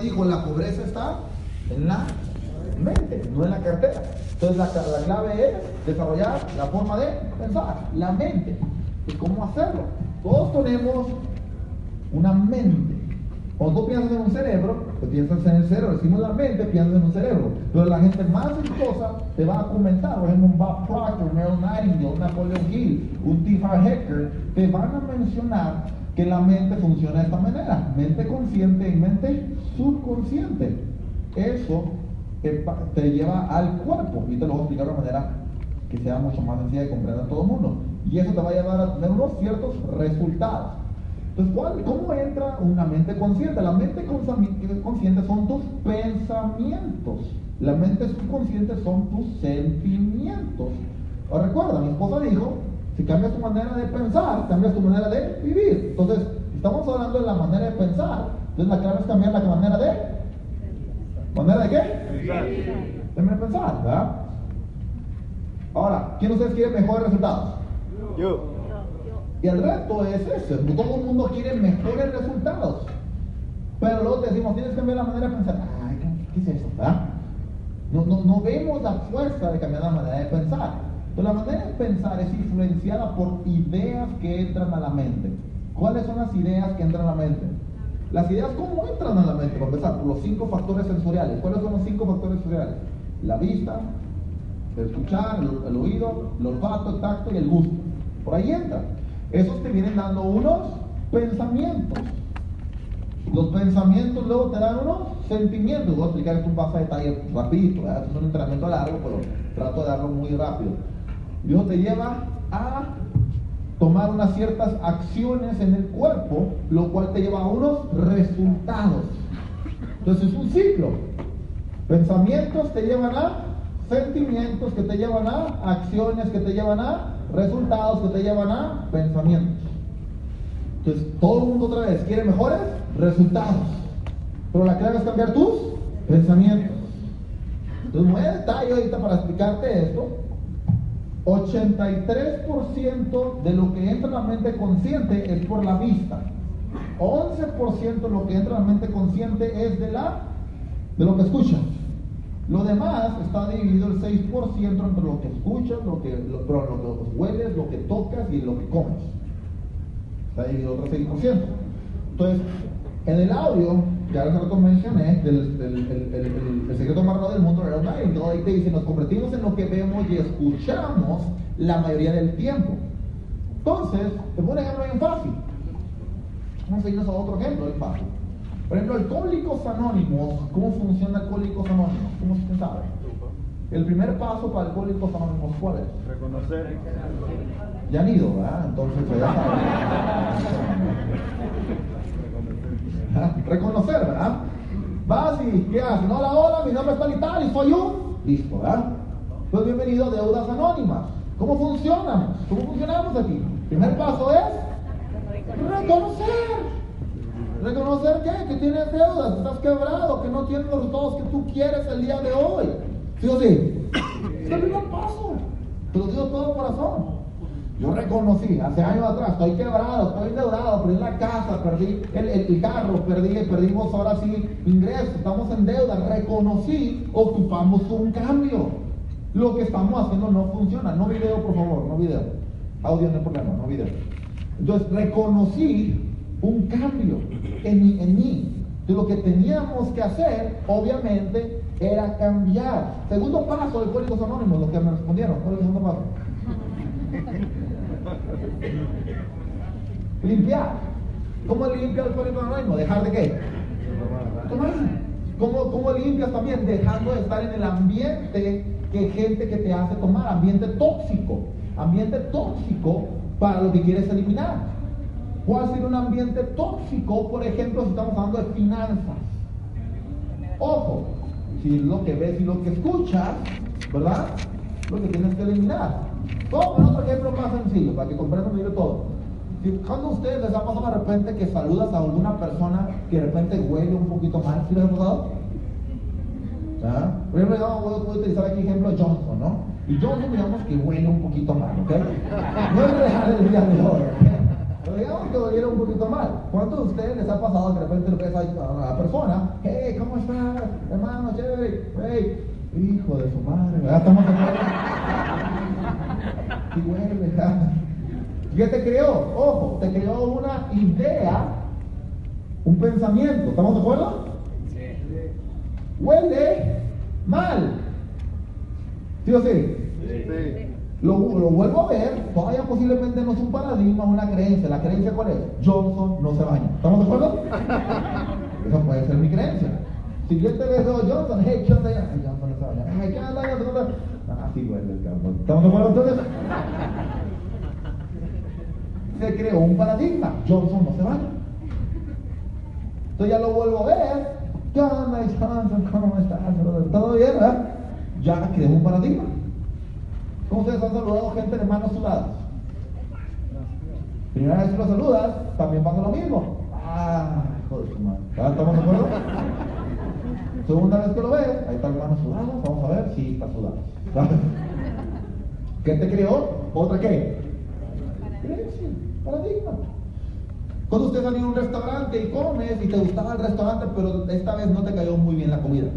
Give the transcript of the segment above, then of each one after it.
dijo, la pobreza está en la mente, no en la cartera. Entonces la, la clave es desarrollar la forma de pensar, la mente. ¿Y cómo hacerlo? Todos tenemos una mente. Cuando tú piensas en un cerebro, pues piensas en el cerebro. Decimos la mente, piensas en un cerebro. Pero la gente más exitosa te va a comentar, por ejemplo, un Bob Proctor, Merrill Nightingale, Napoleon Hill, un T. Hecker, te van a mencionar que la mente funciona de esta manera. Mente consciente y mente subconsciente. Eso te lleva al cuerpo. Y te lo voy a explicar de una manera que sea mucho más sencilla de comprender a todo el mundo. Y eso te va a llevar a tener unos ciertos resultados. Entonces, ¿cómo entra una mente consciente? La mente consciente son tus pensamientos. La mente subconsciente son tus sentimientos. O recuerda, mi esposa dijo, si cambias tu manera de pensar, cambias tu manera de vivir. Entonces, estamos hablando de la manera de pensar. Entonces, la clave es cambiar la manera de... ¿Manera de qué? Pensar. De pensar, ¿verdad? Ahora, ¿quién de ustedes quiere mejores resultados? Yo. Y el reto es ese. Todo el mundo quiere mejores resultados. Pero luego te decimos, tienes que cambiar la manera de pensar. Ay, ¿qué es eso? No, no, no vemos la fuerza de cambiar la manera de pensar. Pero la manera de pensar es influenciada por ideas que entran a la mente. ¿Cuáles son las ideas que entran a la mente? Las ideas, ¿cómo entran a la mente? Para empezar, por los cinco factores sensoriales. ¿Cuáles son los cinco factores sensoriales? La vista, el escuchar, el, oído, el olfato, el tacto y el gusto. Por ahí entra. Esos te vienen dando unos pensamientos. Los pensamientos luego te dan unos sentimientos. Voy a explicar esto un paso de detalle rapidito. Es un entrenamiento largo, pero trato de darlo muy rápido. Dios te lleva a tomar unas ciertas acciones en el cuerpo, lo cual te lleva a unos resultados. Entonces es un ciclo. Pensamientos te llevan a sentimientos que te llevan a acciones que te llevan a resultados que te llevan a pensamientos. Entonces, todo el mundo otra vez quiere mejores resultados. Pero la clave es cambiar tus pensamientos. Entonces, muy detalle ahorita para explicarte esto. 83% de lo que entra en la mente consciente es por la vista. 11% de lo que entra en la mente consciente es de la de lo que escuchas. Lo demás está dividido el 6% entre lo que escuchas, lo que, lo, lo que hueles, lo que tocas y lo que comes. Está dividido otro 6%. Entonces, en el audio, que ahora rato mencioné, del, del el, el, secreto más raro del mundo, todo ahí te dice, nos convertimos en lo que vemos y escuchamos la mayoría del tiempo. Entonces, te pongo un ejemplo bien fácil. Vamos a irnos a otro ejemplo bien fácil. Por ejemplo, Alcohólicos Anónimos, ¿cómo funciona Alcohólicos Anónimos? ¿Cómo se sabe? El primer paso para Alcohólicos Anónimos, ¿cuál es? Reconocer. Ya han ido, ¿verdad? Entonces, pues ya saben. Reconocer, ¿verdad? Vas y ¿qué haces? Hola, hola, mi nombre es tal y soy yo. Listo, ¿verdad? Pues bienvenido a Deudas Anónimas. ¿Cómo funcionamos? ¿Cómo funcionamos aquí? Primer paso es reconocer. Reconocer que, que tienes deudas, estás quebrado, que no tienes los resultados que tú quieres el día de hoy. ¿Sí o sí? Es el primer paso. Te lo digo todo corazón. Yo reconocí hace años atrás, estoy quebrado, estoy endeudado, perdí la casa, perdí el, el, carro, perdí, perdimos ahora sí ingresos, estamos en deuda. Reconocí, ocupamos un cambio. Lo que estamos haciendo no funciona. No video, por favor, no video. Audio no hay problema, no video. Entonces reconocí un cambio en, en mí. De lo que teníamos que hacer, obviamente, era cambiar. Segundo paso de Códigos Anónimos, los que me respondieron. ¿Cuál es el segundo paso? Limpiar. ¿Cómo limpias el Anónimo? ¿Dejar de qué? Tomar. ¿Cómo, ¿Cómo limpias también? Dejando de estar en el ambiente que gente que te hace tomar, ambiente tóxico. Ambiente tóxico para lo que quieres eliminar. Puede ser un ambiente tóxico, por ejemplo, si estamos hablando de finanzas. Ojo, si lo que ves y lo que escuchas, ¿verdad? Lo que tienes que eliminar. Pongan otro ejemplo más sencillo para que comprendan mejor todo. Si, cuando a ustedes les ha pasado de repente que saludas a alguna persona que de repente huele un poquito mal, ¿sí les ha pasado? Por ejemplo, yo voy a utilizar aquí ejemplo Johnson, ¿no? Y Johnson digamos que huele un poquito mal, ¿ok? No es real el día de hoy, ¿ok? Pero digamos que huele un poquito mal. ¿Cuántos de ustedes les ha pasado de repente lo ves a la persona? Hey, ¿cómo estás? Hermano, chévere. Hey, hijo de su madre, ¿verdad? Estamos en y huele, ¿verdad? ¿Qué te creó? Ojo, te creó una idea, un pensamiento. ¿Estamos de acuerdo? Sí. Huele mal. ¿Sí o sí? Sí. Lo, lo, vuelvo a ver, todavía posiblemente no es un paradigma, una creencia. ¿La creencia cuál es? Johnson no se baña. ¿Estamos de acuerdo? Eso puede ser mi creencia. Si yo te veo Johnson, hey, ¿qué onda? Hey, Johnson no se baña. Hey, ¿qué onda? Johnson? Ah, sí. ¿Estamos de acuerdo entonces? Se creó un paradigma. Johnson no se baña. Entonces ya lo vuelvo a ver. ¿Qué onda, Johnson? ¿Cómo estás? ¿Todo bien, verdad? Ya creó un paradigma. ¿Cómo ustedes han saludado gente de manos sudadas? Primera vez que lo saludas, también pasa lo mismo. Ah, hijo. ¿Estamos de acuerdo? Segunda vez que lo ves, ahí están manos sudadas. Vamos a ver si está sudado. ¿Qué te creó? ¿Otra qué? Creencia, paradigma. Cuando usted salió a un restaurante y comes y te gustaba el restaurante, pero esta vez no te cayó muy bien la comida.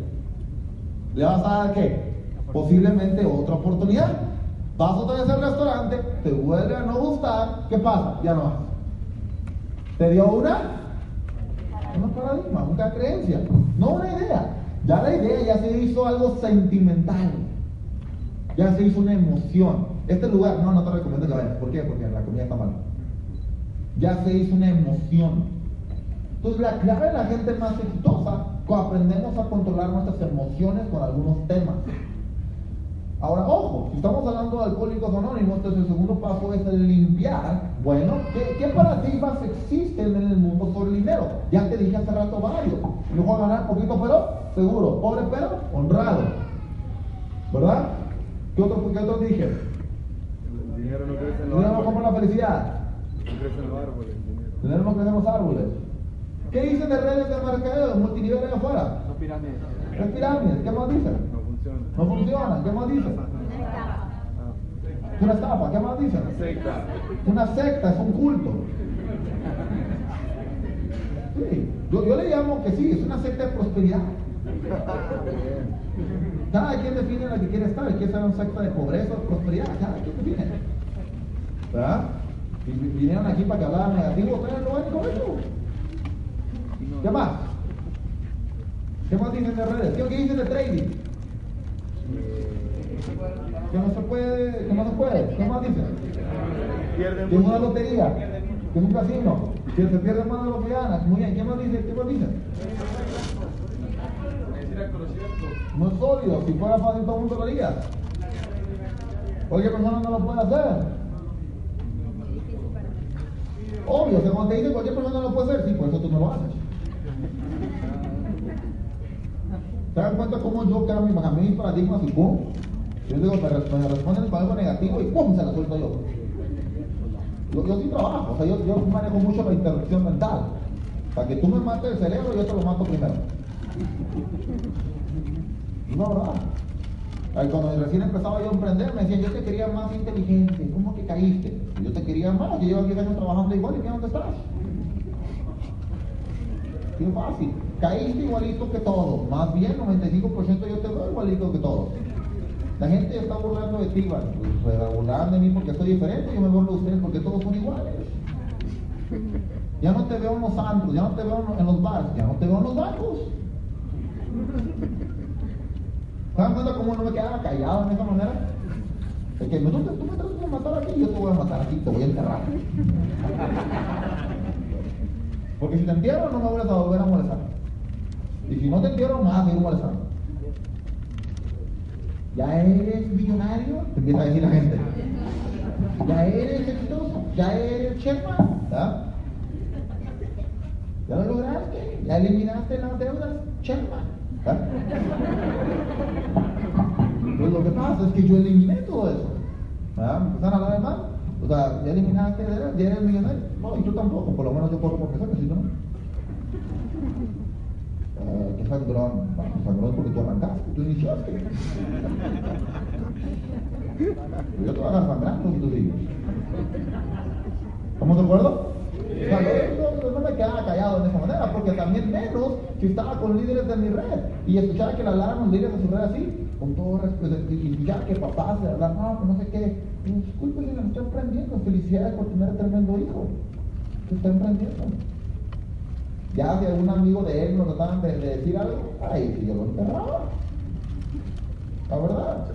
¿Le vas a dar qué? Posiblemente otra oportunidad. Vas otra vez al restaurante, te vuelve a no gustar, ¿qué pasa? Ya no vas. ¿Te dio una? Una paradigma, una creencia, no una idea. Ya la idea ya se hizo algo sentimental. Ya se hizo una emoción. Este lugar, no, no te recomiendo que vayas. ¿Por qué? Porque la comida está mal. Ya se hizo una emoción. Entonces la clave de la gente más exitosa, aprendemos a controlar nuestras emociones con algunos temas. Ahora, ojo, si estamos hablando de alcohólicos anónimos, entonces el segundo paso es limpiar. Bueno, ¿qué, paradigmas existen en el mundo sobre el dinero? Ya te dije hace rato varios. Voy a ganar poquito, pero seguro. Pobre, pero honrado. ¿Verdad? ¿Qué otro, qué otro dije? El dinero no crece en los árboles. no compra la felicidad. No crece en los árboles. El dinero no crece en los árboles. ¿Qué dicen de redes de mercadeo, multinivel allá afuera? Son pirámides. ¿Qué pirámides? ¿Qué más dicen? No funciona. ¿Qué más dice? Es una estafa. ¿Qué más dice? Una secta, es un culto. Sí. Yo, yo, le llamo que sí, es una secta de prosperidad. Cada quien define la que quiere estar. Quiere ser una secta de pobreza o prosperidad. Cada quien define. ¿Verdad? Y vinieron aquí para que hablaran negativo. Ustedes lo ven correcto. ¿Qué más? ¿Qué más dicen de redes? ¿Qué dicen de trading? que no se puede, que no se puede, ¿qué más dice? Que es una lotería, que es un casino, que se pierde más de lo que gana. Muy bien, ¿qué más dice? ¿Qué más dice? No es sólido, si fuera fácil todo el mundo lo haría. Cualquier persona no lo puede hacer. Obvio, que cuando te dice cualquier persona no lo puede hacer, sí, por eso tú no lo haces. ¿Se dan cuenta cómo yo creo mis paradigmas y pum? Yo digo, me, responden con algo negativo y ¡pum! se la suelto yo. Yo, yo sí trabajo, o sea, yo, yo manejo mucho la interrupción mental. Para que tú me mates el cerebro, yo te lo mato primero. No. Cuando recién empezaba yo a emprender, me decían, yo te quería más inteligente. ¿Cómo que caíste? Yo te quería más. Yo llevo 10 años trabajando igual y mira dónde estás. Qué fácil. Caíste igualito que todo. Más bien, 95% yo te veo igualito que todo. La gente está burlando de ti, pues, se burlan de mí porque soy diferente, yo me burlo de ustedes porque todos son iguales. Ya no te veo en los santos, ya no te veo en los bares, ya no te veo en los bancos. ¿Se dan cuenta cómo no me quedaba callado en esa manera? Es que tú, me tratas de matar aquí, yo te voy a matar aquí, te voy a enterrar. Porque si te entierro no me vuelves a volver a molestar. Y si no te entierro, me vas a molestando. ¿Ya eres millonario? Te empieza a decir la gente. ¿Ya eres exitoso? ¿Ya eres Sherman? ¿Ya? ¿Ya lo lograste? ¿Ya eliminaste las deudas? Sherman. Pues lo que pasa es que yo eliminé todo eso. ¿Verdad? ¿Empezaron a hablar mal? O sea, ¿ya eliminaste? ¿Ya eres millonario? No, y tú tampoco. Por lo menos yo corro por eso, si no. Eh, qué sangrón, sangrón porque tú arrancaste, tú iniciaste. Yo te voy a sangrando si tú sigues. ¿Estamos de acuerdo? No me quedaba callado de esa manera, porque también menos si estaba con líderes de mi red y escuchaba que le hablaran los líderes de su red así, con todo respeto, y ya que papás se hablan, no, no sé qué, disculpe si me estoy emprendiendo, felicidades por tener tremendo hijo, se está emprendiendo. Ya si algún amigo de él nos trataban de, decir algo, ay, si yo lo enterraba. La verdad.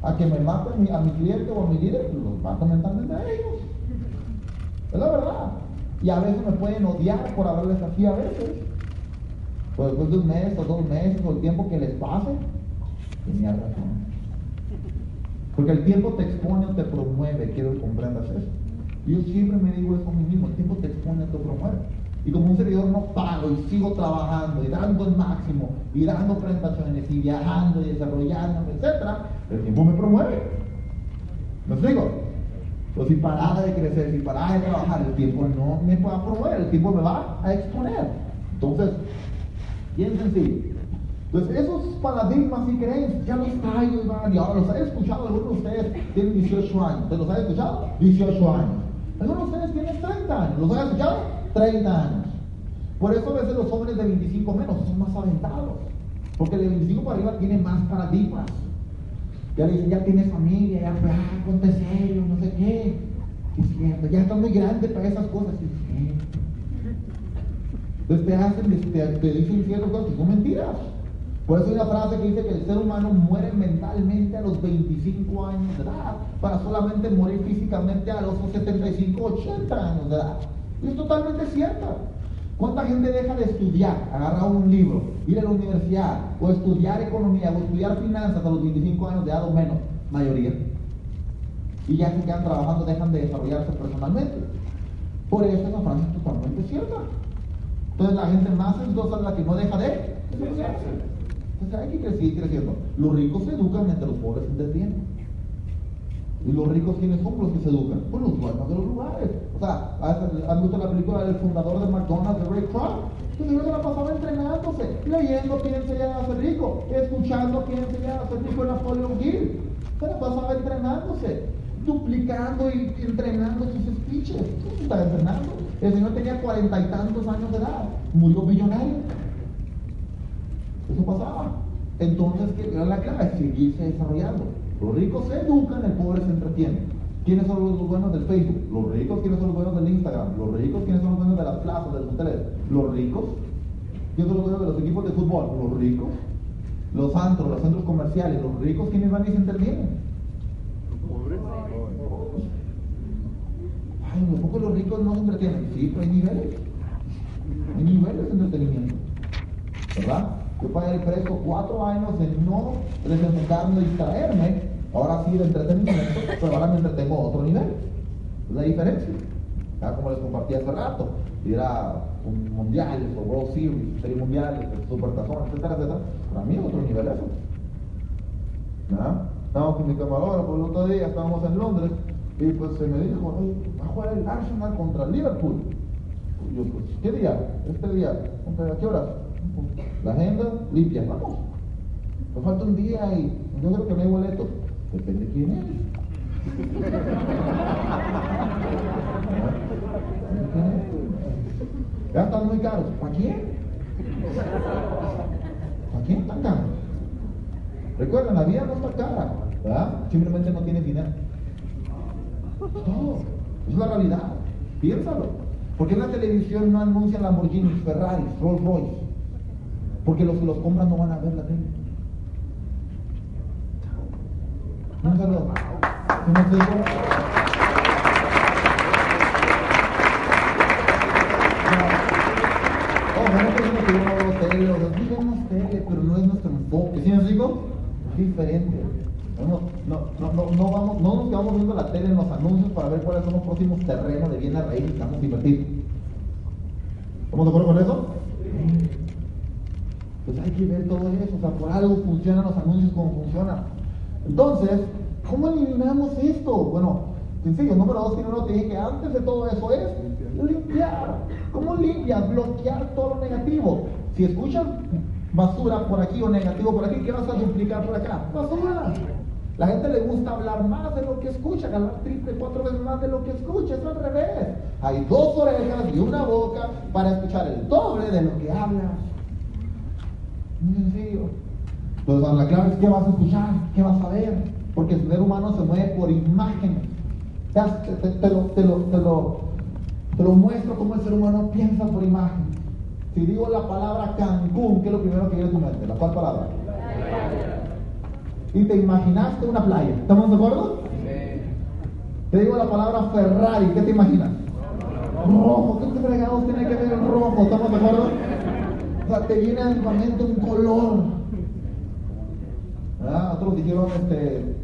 A que me maten a mi cliente o a mi líder, los mato mentalmente a ellos. Es la verdad. Y a veces me pueden odiar por haberles así a veces. Pero después de un mes o dos meses o el tiempo que les pase, tenía razón. Porque el tiempo te expone o te promueve, quiero que comprendas eso. Yo siempre me digo eso a mí mismo, el tiempo te expone o te promueve. Y como un servidor no paro y sigo trabajando y dando el máximo y dando presentaciones y viajando y desarrollando, etc., el tiempo me promueve. ¿Me explico? Pues si parara de crecer, si parara de trabajar, el tiempo no me va a promover, el tiempo me va a exponer. Entonces, bien sencillo. Entonces, esos paradigmas y creencias ya los traigo, Iván, y ahora los he escuchado, algunos de ustedes tienen 18 años. ¿Te los han escuchado? 18 años. Algunos de ustedes tienen 30 años. ¿Los han escuchado? 30 años. Por eso a veces los jóvenes de 25 menos son más aventados. Porque de 25 para arriba tiene más paradigmas. Ya dicen, ya tienes familia, ya, ah, ponte no sé qué. es cierto, ya estás muy grande para esas cosas. Entonces te hacen, te, te dicen ciertas cosas que son mentiras. Por eso hay una frase que dice que el ser humano muere mentalmente a los 25 años de edad, para solamente morir físicamente a los 75, 80 años de edad. Y es totalmente cierto. ¿Cuánta gente deja de estudiar, agarrar un libro, ir a la universidad, o estudiar economía, o estudiar finanzas a los 25 años de edad o menos? Mayoría. Y ya se quedan trabajando, dejan de desarrollarse personalmente. Por eso esa frase es totalmente cierta. Entonces la gente más exitosa es la que no deja de desarrollarse. Entonces hay que seguir creciendo. Los ricos se educan mientras los pobres se entretienen. ¿Y los ricos quiénes son los que se educan? Pues los dueños de los lugares. O sea, ¿han visto la película del fundador de McDonald's, de Ray Kroc? Pues se la pasaba entrenándose, leyendo quién se llama a ser rico, escuchando quién se llama a ser rico en Napoleon Hill. Se la pasaba entrenándose, duplicando y entrenando sus speeches. ¿Qué se estaba entrenando? El señor tenía cuarenta y tantos años de edad, murió billonario. Eso pasaba. Entonces, ¿qué era la clave? Seguirse desarrollando. Los ricos se educan, el pobre se entretiene. ¿Quiénes son los buenos del Facebook? Los ricos, ¿quiénes son los buenos del Instagram? Los ricos, ¿quiénes son los buenos de las plazas, de los hoteles? Los ricos. ¿Quiénes son los buenos de los equipos de fútbol? Los ricos. Los antros, los centros comerciales, los ricos, ¿quiénes van y se entretienen? Los pobres. Ay, un poco los ricos no se entretienen. Sí, pero hay niveles. Hay niveles de entretenimiento. ¿Verdad? Yo pagué el precio cuatro años de no desenfocarme, distraerme. Ahora sí de entretenimiento, pero ahora me entretengo a otro nivel. Es la diferencia. Ya como les compartí hace rato, era un mundiales o World Series, serie mundiales, super tazón, etcétera, etcétera. Para mí es otro nivel eso. ¿Ya? Estábamos con mi camarógrafo el otro día, estábamos en Londres, y pues se me dijo, va a jugar el Arsenal contra el Liverpool. Y yo, pues, ¿qué día? Este día. ¿A qué horas? La agenda limpia, vamos. Nos falta un día y yo creo que no hay boletos. Depende de quién es. Ya están muy caros. ¿Para quién? ¿Para quién tan caros? Recuerden, la vida no está cara, ¿verdad? Simplemente no tienes dinero. Es todo. Es la realidad. Piénsalo. ¿Por qué en la televisión no anuncian Lamborghinis, Ferraris, Rolls Royce? Porque los que los compran no van a ver la tele. No se lo. ¿Sí me explico? Oh, no que ir a una tele, o sea, sí vemos tele, pero no es nuestro enfoque. ¿Sí me explico? Es diferente. No, no, no, no, vamos, no nos quedamos viendo la tele en los anuncios para ver cuáles son los próximos terrenos de bien a reír y estamos a invertir. ¿Estamos de acuerdo con eso? Pues hay que ver todo eso, o sea, por algo funcionan los anuncios como funcionan. Entonces, ¿cómo eliminamos esto? Bueno, sencillo, número dos, tiene uno te dije que antes de todo eso es limpiar. ¿Cómo limpias? Bloquear todo lo negativo. Si escuchas basura por aquí o negativo por aquí, ¿qué vas a duplicar por acá? Basura. La gente le gusta hablar más de lo que escucha, hablar triple, cuatro veces más de lo que escucha, es al revés. Hay dos orejas y una boca para escuchar el doble de lo que hablas. Muy sencillo. Entonces, la clave es qué vas a escuchar, qué vas a ver, porque el ser humano se mueve por imágenes. Te, lo, te, lo, te, lo, te lo muestro cómo el ser humano piensa por imágenes. Si digo la palabra Cancún, ¿qué es lo primero que viene a tu mente? ¿La cuál palabra? y te imaginaste una playa. ¿Estamos de acuerdo? Sí. Te digo la palabra Ferrari, ¿qué te imaginas? Rojo, ¿qué fregados tiene que ver el rojo? ¿Estamos de acuerdo? O sea, te viene a la mente un color. Otros dijeron este,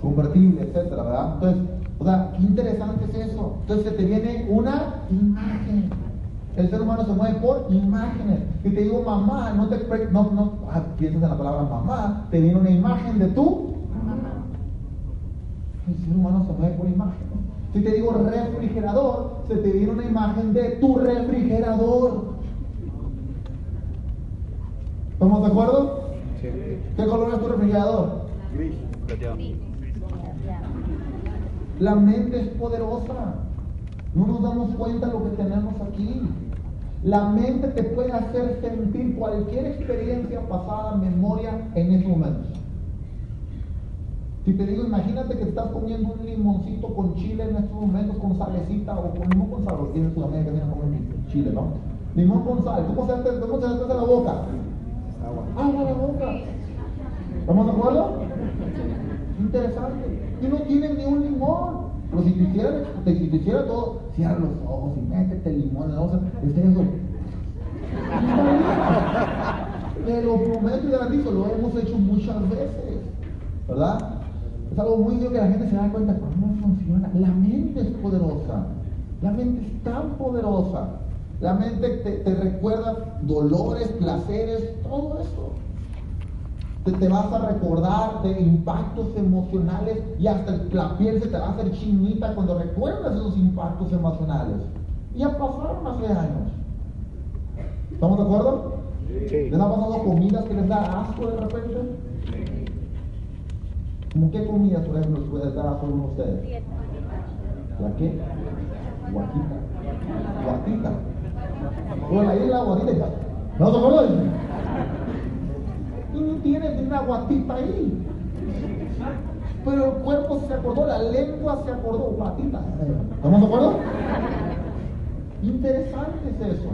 convertible, etcétera, ¿verdad? Entonces, o sea, qué interesante es eso. Entonces se te viene una imagen. El ser humano se mueve por imágenes. Y te digo mamá, no te no, no ah, piensas en la palabra mamá, te viene una imagen de tu mamá. El ser humano se mueve por imágenes. Si te digo refrigerador, se te viene una imagen de tu refrigerador. ¿Estamos de acuerdo? ¿Qué color es tu refrigerador? Gris. La mente es poderosa. No nos damos cuenta de lo que tenemos aquí. La mente te puede hacer sentir cualquier experiencia pasada, memoria en ese momento. Si te digo, imagínate que estás comiendo un limoncito con chile en estos momentos, con salecita o con limón con sal, porque en Sudamérica tienen comer chile, ¿no? Limón con sal, ¿cómo se hace, cómo se hace la boca? Agua. Agua la boca. ¿Estamos de acuerdo? Interesante. Y no tienen ni un limón. Pero si te hiciera, si te hiciera todo, cierra los ojos y métete limón en la estarías Te lo prometo y garantizo, lo hemos hecho muchas veces, ¿verdad? Es algo muy obvio que la gente se da cuenta cómo funciona. La mente es poderosa, la mente es tan poderosa. La mente te, te recuerda dolores, placeres, todo eso te, vas a recordar de impactos emocionales y hasta la piel se te va a hacer chinita cuando recuerdas esos impactos emocionales. Y ya pasaron hace años. ¿Estamos de acuerdo? Sí. ¿Les ha pasado comidas que les da asco de repente? Sí. ¿Cómo qué comidas, por ejemplo, les puede dar asco a ustedes? ¿La qué? Guatita. Guatita. O la guatita. ¿No te acuerdas? tú tienes una guatita ahí. Pero el cuerpo se acordó, la lengua se acordó, guatita. ¿Estamos de acuerdo? Interesante es eso.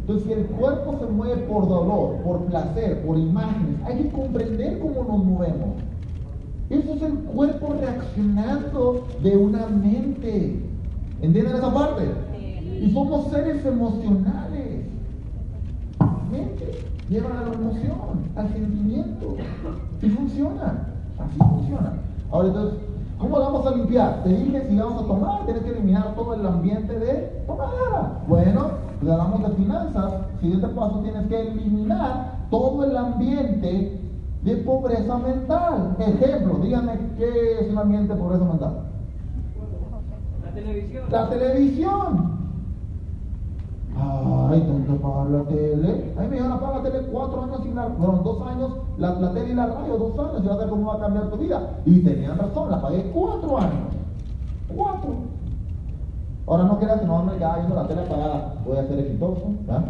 Entonces, el cuerpo se mueve por dolor, por placer, por imágenes, hay que comprender cómo nos movemos. Eso es el cuerpo reaccionando de una mente. ¿Entienden esa parte? Y somos seres emocionales. Mente llevan a la emoción, al sentimiento. Y funciona. Así funciona. Ahora entonces, ¿cómo vamos a limpiar? Te dije, si vamos a tomar, tienes que eliminar todo el ambiente de tomar. Bueno, pues hablamos de finanzas. Siguiente paso, tienes que eliminar todo el ambiente de pobreza mental. Ejemplo, díganme qué es un ambiente de pobreza mental. La televisión. La televisión. Ay, que pagar la tele. Ay, me iban a pagar la tele cuatro años sin la, bueno, dos años, la, tele y la radio, dos años, y a ver cómo va a cambiar tu vida. Y tenían razón, la pagué cuatro años. Cuatro. Ahora no creas que no me ya yendo la tele pagada, voy a ser exitoso. ¿verdad?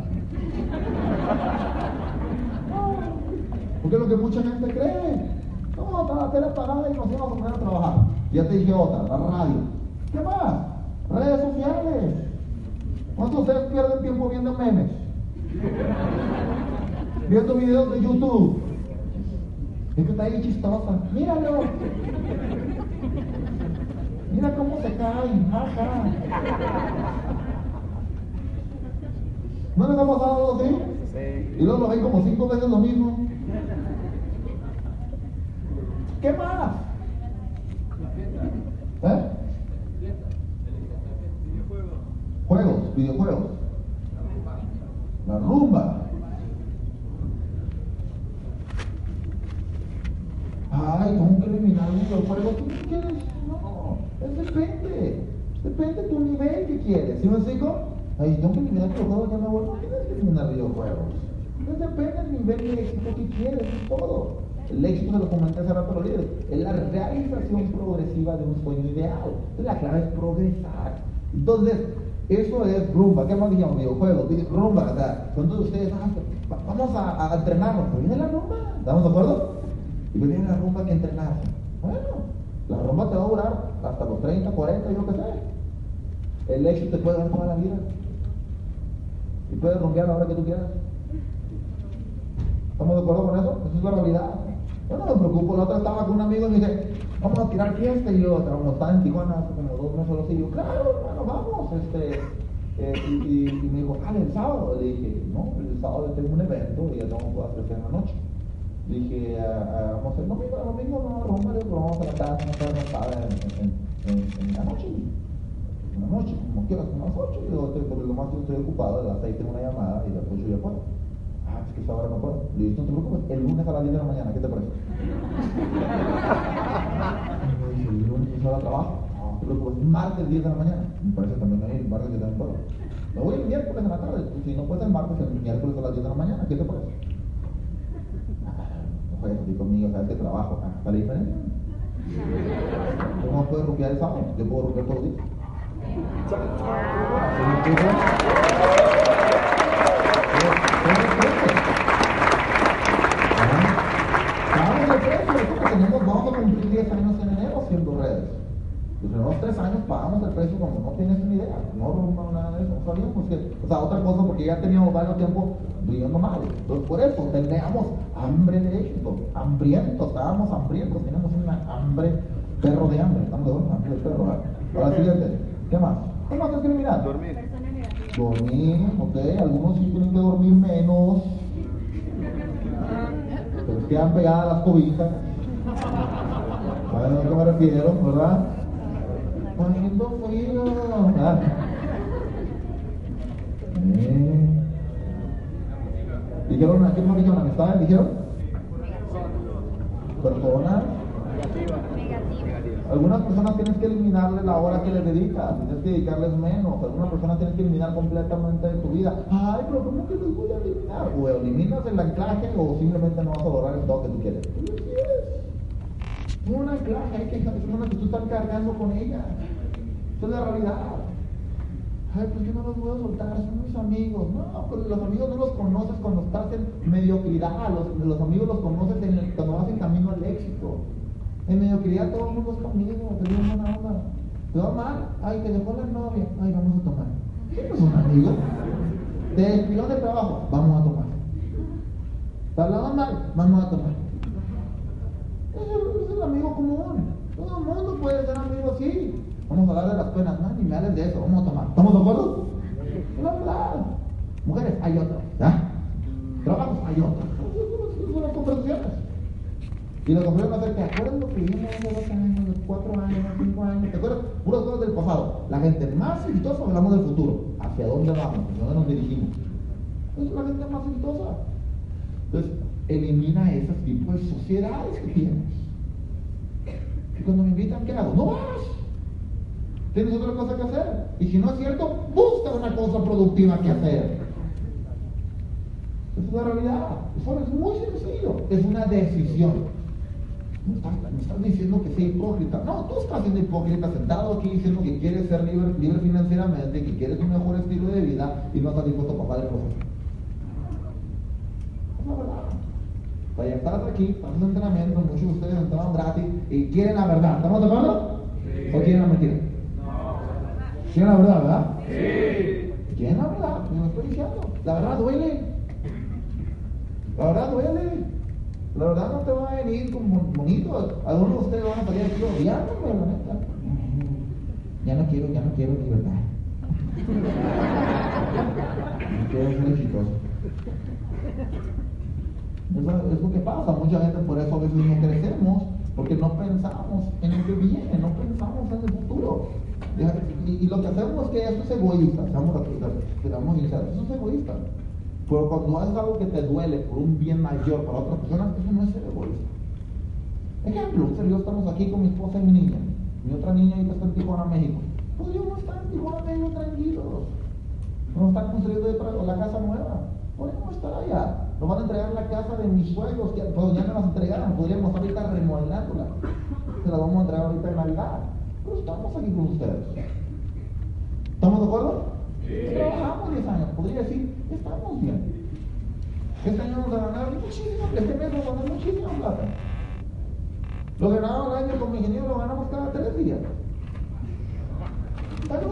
Porque es lo que mucha gente cree. No, está la tele pagada y nos vamos a poner a trabajar. Ya te dije otra, la radio. ¿Qué más? Redes sociales. ¿Cuántos de ustedes pierden tiempo viendo memes? Viendo videos de YouTube. Es que está ahí chistosa. Míralo. Mira cómo se caen. Ajá. ¿No les ha pasado algo así? Sí. Y luego lo ven como cinco veces lo mismo. ¿Qué más? Juegos, videojuegos. La rumba. Ay, ¿cómo eliminar un videojuego? ¿Tú qué quieres? No, es depende. Depende de tu nivel que quieres. ¿Sí me explico? Ay, tengo que eliminar videojuegos, ya me voy. No tienes que eliminar videojuegos. Entonces depende del nivel de éxito que quieres, es todo. El éxito, se lo comenté hace rato los líderes, es la realización progresiva de un sueño ideal. La clave es progresar. Entonces, eso es rumba. ¿Qué más dijimos? Videojuegos, rumba. Sea, entonces ustedes, vamos a, entrenarnos. Pues viene la rumba. ¿Estamos de acuerdo? Y pues viene la rumba que entrenarse. Bueno, la rumba te va a durar hasta los 30, 40, yo qué sé. El éxito te puede dar toda la vida. Y puedes rumbear la hora que tú quieras. ¿Estamos de acuerdo con eso? Esa es la realidad. Yo no me preocupo. La otra estaba con un amigo y me dice, vamos a tirar fiesta. Y yo, como en Tijuana hace como dos meses o así, yo, claro, bueno, vamos. Este, eh, y, me dijo, ah, el sábado. Le dije, no, el sábado tengo un evento y ya tengo que hacer en la noche. Le dije, ah, ah, vamos el domingo, el domingo no, rumba, pero vamos a la casa, no estaba en, en, en, la noche. En la noche, como quieras, como a las 8. Yo, porque lo más que estoy ocupado, a las 6 tengo una llamada y a las 8 ya puedo. Ah, es que esa hora no puedo. Le dije, no te preocupes, el lunes a las 10 de la mañana, ¿qué te parece? y dije, el lunes a la trabajo. No te preocupes, martes 10 de la mañana. Me parece también ahí, martes yo también puedo. Me voy el miércoles en la tarde. Si no puede el martes, el miércoles a las 10 de la mañana, ¿qué te parece? No puedes salir conmigo, sabes que trabajo. Ah, ¿Está la diferencia? ¿Tú no puedes rupiar el sábado? Yo puedo rupiar todos los días. tenemos, vamos a cumplir 10 años en enero haciendo redes. Los primeros 3 años pagamos el precio como no tienes ni idea, no rompamos nada de eso, no sabíamos que, o sea, otra cosa porque ya teníamos varios tiempo viviendo mal. Entonces, por eso teníamos hambre de éxito, hambrientos, estábamos hambrientos, teníamos una hambre, perro de hambre, estamos de hambre de perro. Ahora, siguiente, ¿qué más? ¿Qué más es criminal? Dormir. Dormir, ok, algunos sí tienen que dormir menos, pero quedan pegadas las cobijas. ¿Saben a qué me refiero, verdad? Poniendo frío. ¿Ah? Eh. Dijeron, ¿a qué me dijeron? ¿Amistades? ¿Dijeron? Personas. Algunas personas tienes que eliminarle la hora que les dedicas, tienes que dedicarles menos. Algunas personas tienes que eliminar completamente de tu vida. Ay, pero ¿cómo que los voy a eliminar? O eliminas el anclaje o simplemente no vas a lograr el todo que tú quieres. No un anclaje, hay que personas que tú estás cargando con ella. Esa es la realidad. Ay, pues yo no los a soltar, son mis amigos. No, pero los amigos no los conoces cuando estás en mediocridad. Los, amigos los conoces cuando vas en camino al éxito. En mediocridad todo el mundo es conmigo, te digo buena onda. Te va mal, ay, te dejó la novia, ay, vamos a tomar. ¿Qué es un amigo? Te despidió de trabajo, vamos a tomar. Te hablaba mal, vamos a tomar. Ese es el amigo común. Todo el mundo puede ser amigo así. Vamos a hablar de las penas, no, ni me hables de eso, vamos a tomar. ¿Estamos de acuerdo? Verdad. Mujeres, hay otras. ¿ya? Trabajos, hay otras. Son las conversaciones. Y lo compré hacer que acuerdas lo que vimos hace dos años, cuatro años, cinco años, ¿te acuerdas? Puras cosas del pasado. La gente más exitosa hablamos del futuro. ¿Hacia dónde vamos? ¿Hacia dónde nos dirigimos? Es la gente más exitosa. Entonces, elimina esos tipos de sociedades que tienes. Y cuando me invitan, ¿qué hago? No vas. Tienes otra cosa que hacer. Y si no es cierto, busca una cosa productiva que hacer. Esa es la realidad. Eso es muy sencillo. Es una decisión. Me estás, diciendo que sea hipócrita. No, tú estás siendo hipócrita sentado aquí diciendo que quieres ser libre, libre financieramente, que quieres un mejor estilo de vida y no estás dispuesto a pagar el proceso. Es la verdad. Para estar aquí, para un entrenamiento, muchos de ustedes entraron gratis y quieren la verdad. ¿Estamos de acuerdo? ¿O quieren la mentira? ¿Quieren la verdad, verdad? Sí. ¿Quieren la verdad? Me lo estoy diciendo. La verdad duele. La verdad duele. La verdad no te va a venir como bonito. Algunos de ustedes van a salir aquí odiándome, la neta. Ya no quiero, ya no quiero libertad. No quiero ser exitoso. Eso es lo que pasa. Mucha gente por eso a veces no crecemos, porque no pensamos en lo que viene, no pensamos en el futuro. Y, lo que hacemos es que eso es egoísta, seamos, seamos eso es egoísta. Pero cuando haces algo que te duele por un bien mayor para otra persona, eso no es ser egoísta. Ejemplo, yo estamos aquí con mi esposa y mi niña. Mi otra niña ahorita está en Tijuana, México. Pues yo no estar en Tijuana, México tranquilos. No están construyendo la casa nueva. Podemos estar allá. Nos van a entregar la casa de mis suegros, que pues ya no las entregaron, podríamos ahorita remodelándola. Se la vamos a entregar ahorita en Navidad. Pero estamos aquí con ustedes. ¿Estamos de acuerdo? Sí. Trabajamos 10 años, podría decir, estamos bien. Este año vamos a ganar muchísimo, este mes a ganar muchísimo plata. Lo que ganábamos el año con mi ingeniero lo ganamos cada tres días. Pero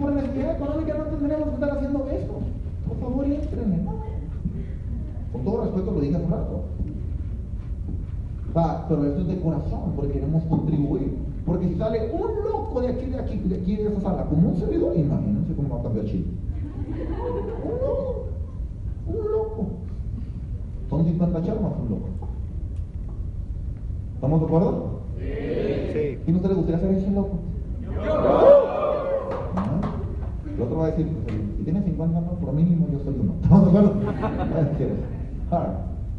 por necesidad económica no tendríamos que estar haciendo esto. Por favor, entrenme. Con todo respeto lo dije hace rato. pero esto es de corazón, porque queremos contribuir. Porque si sale un de aquí, de esa sala, como un servidor, imagínense cómo va a cambiar Chile. Un loco. Un loco. Son 50 charmas, un loco. ¿Estamos de acuerdo? Sí. ¿Quién no le gustaría ser ese loco? El otro va a decir, pues, si tiene 50 años, por mínimo yo soy uno. ¿Estamos de acuerdo?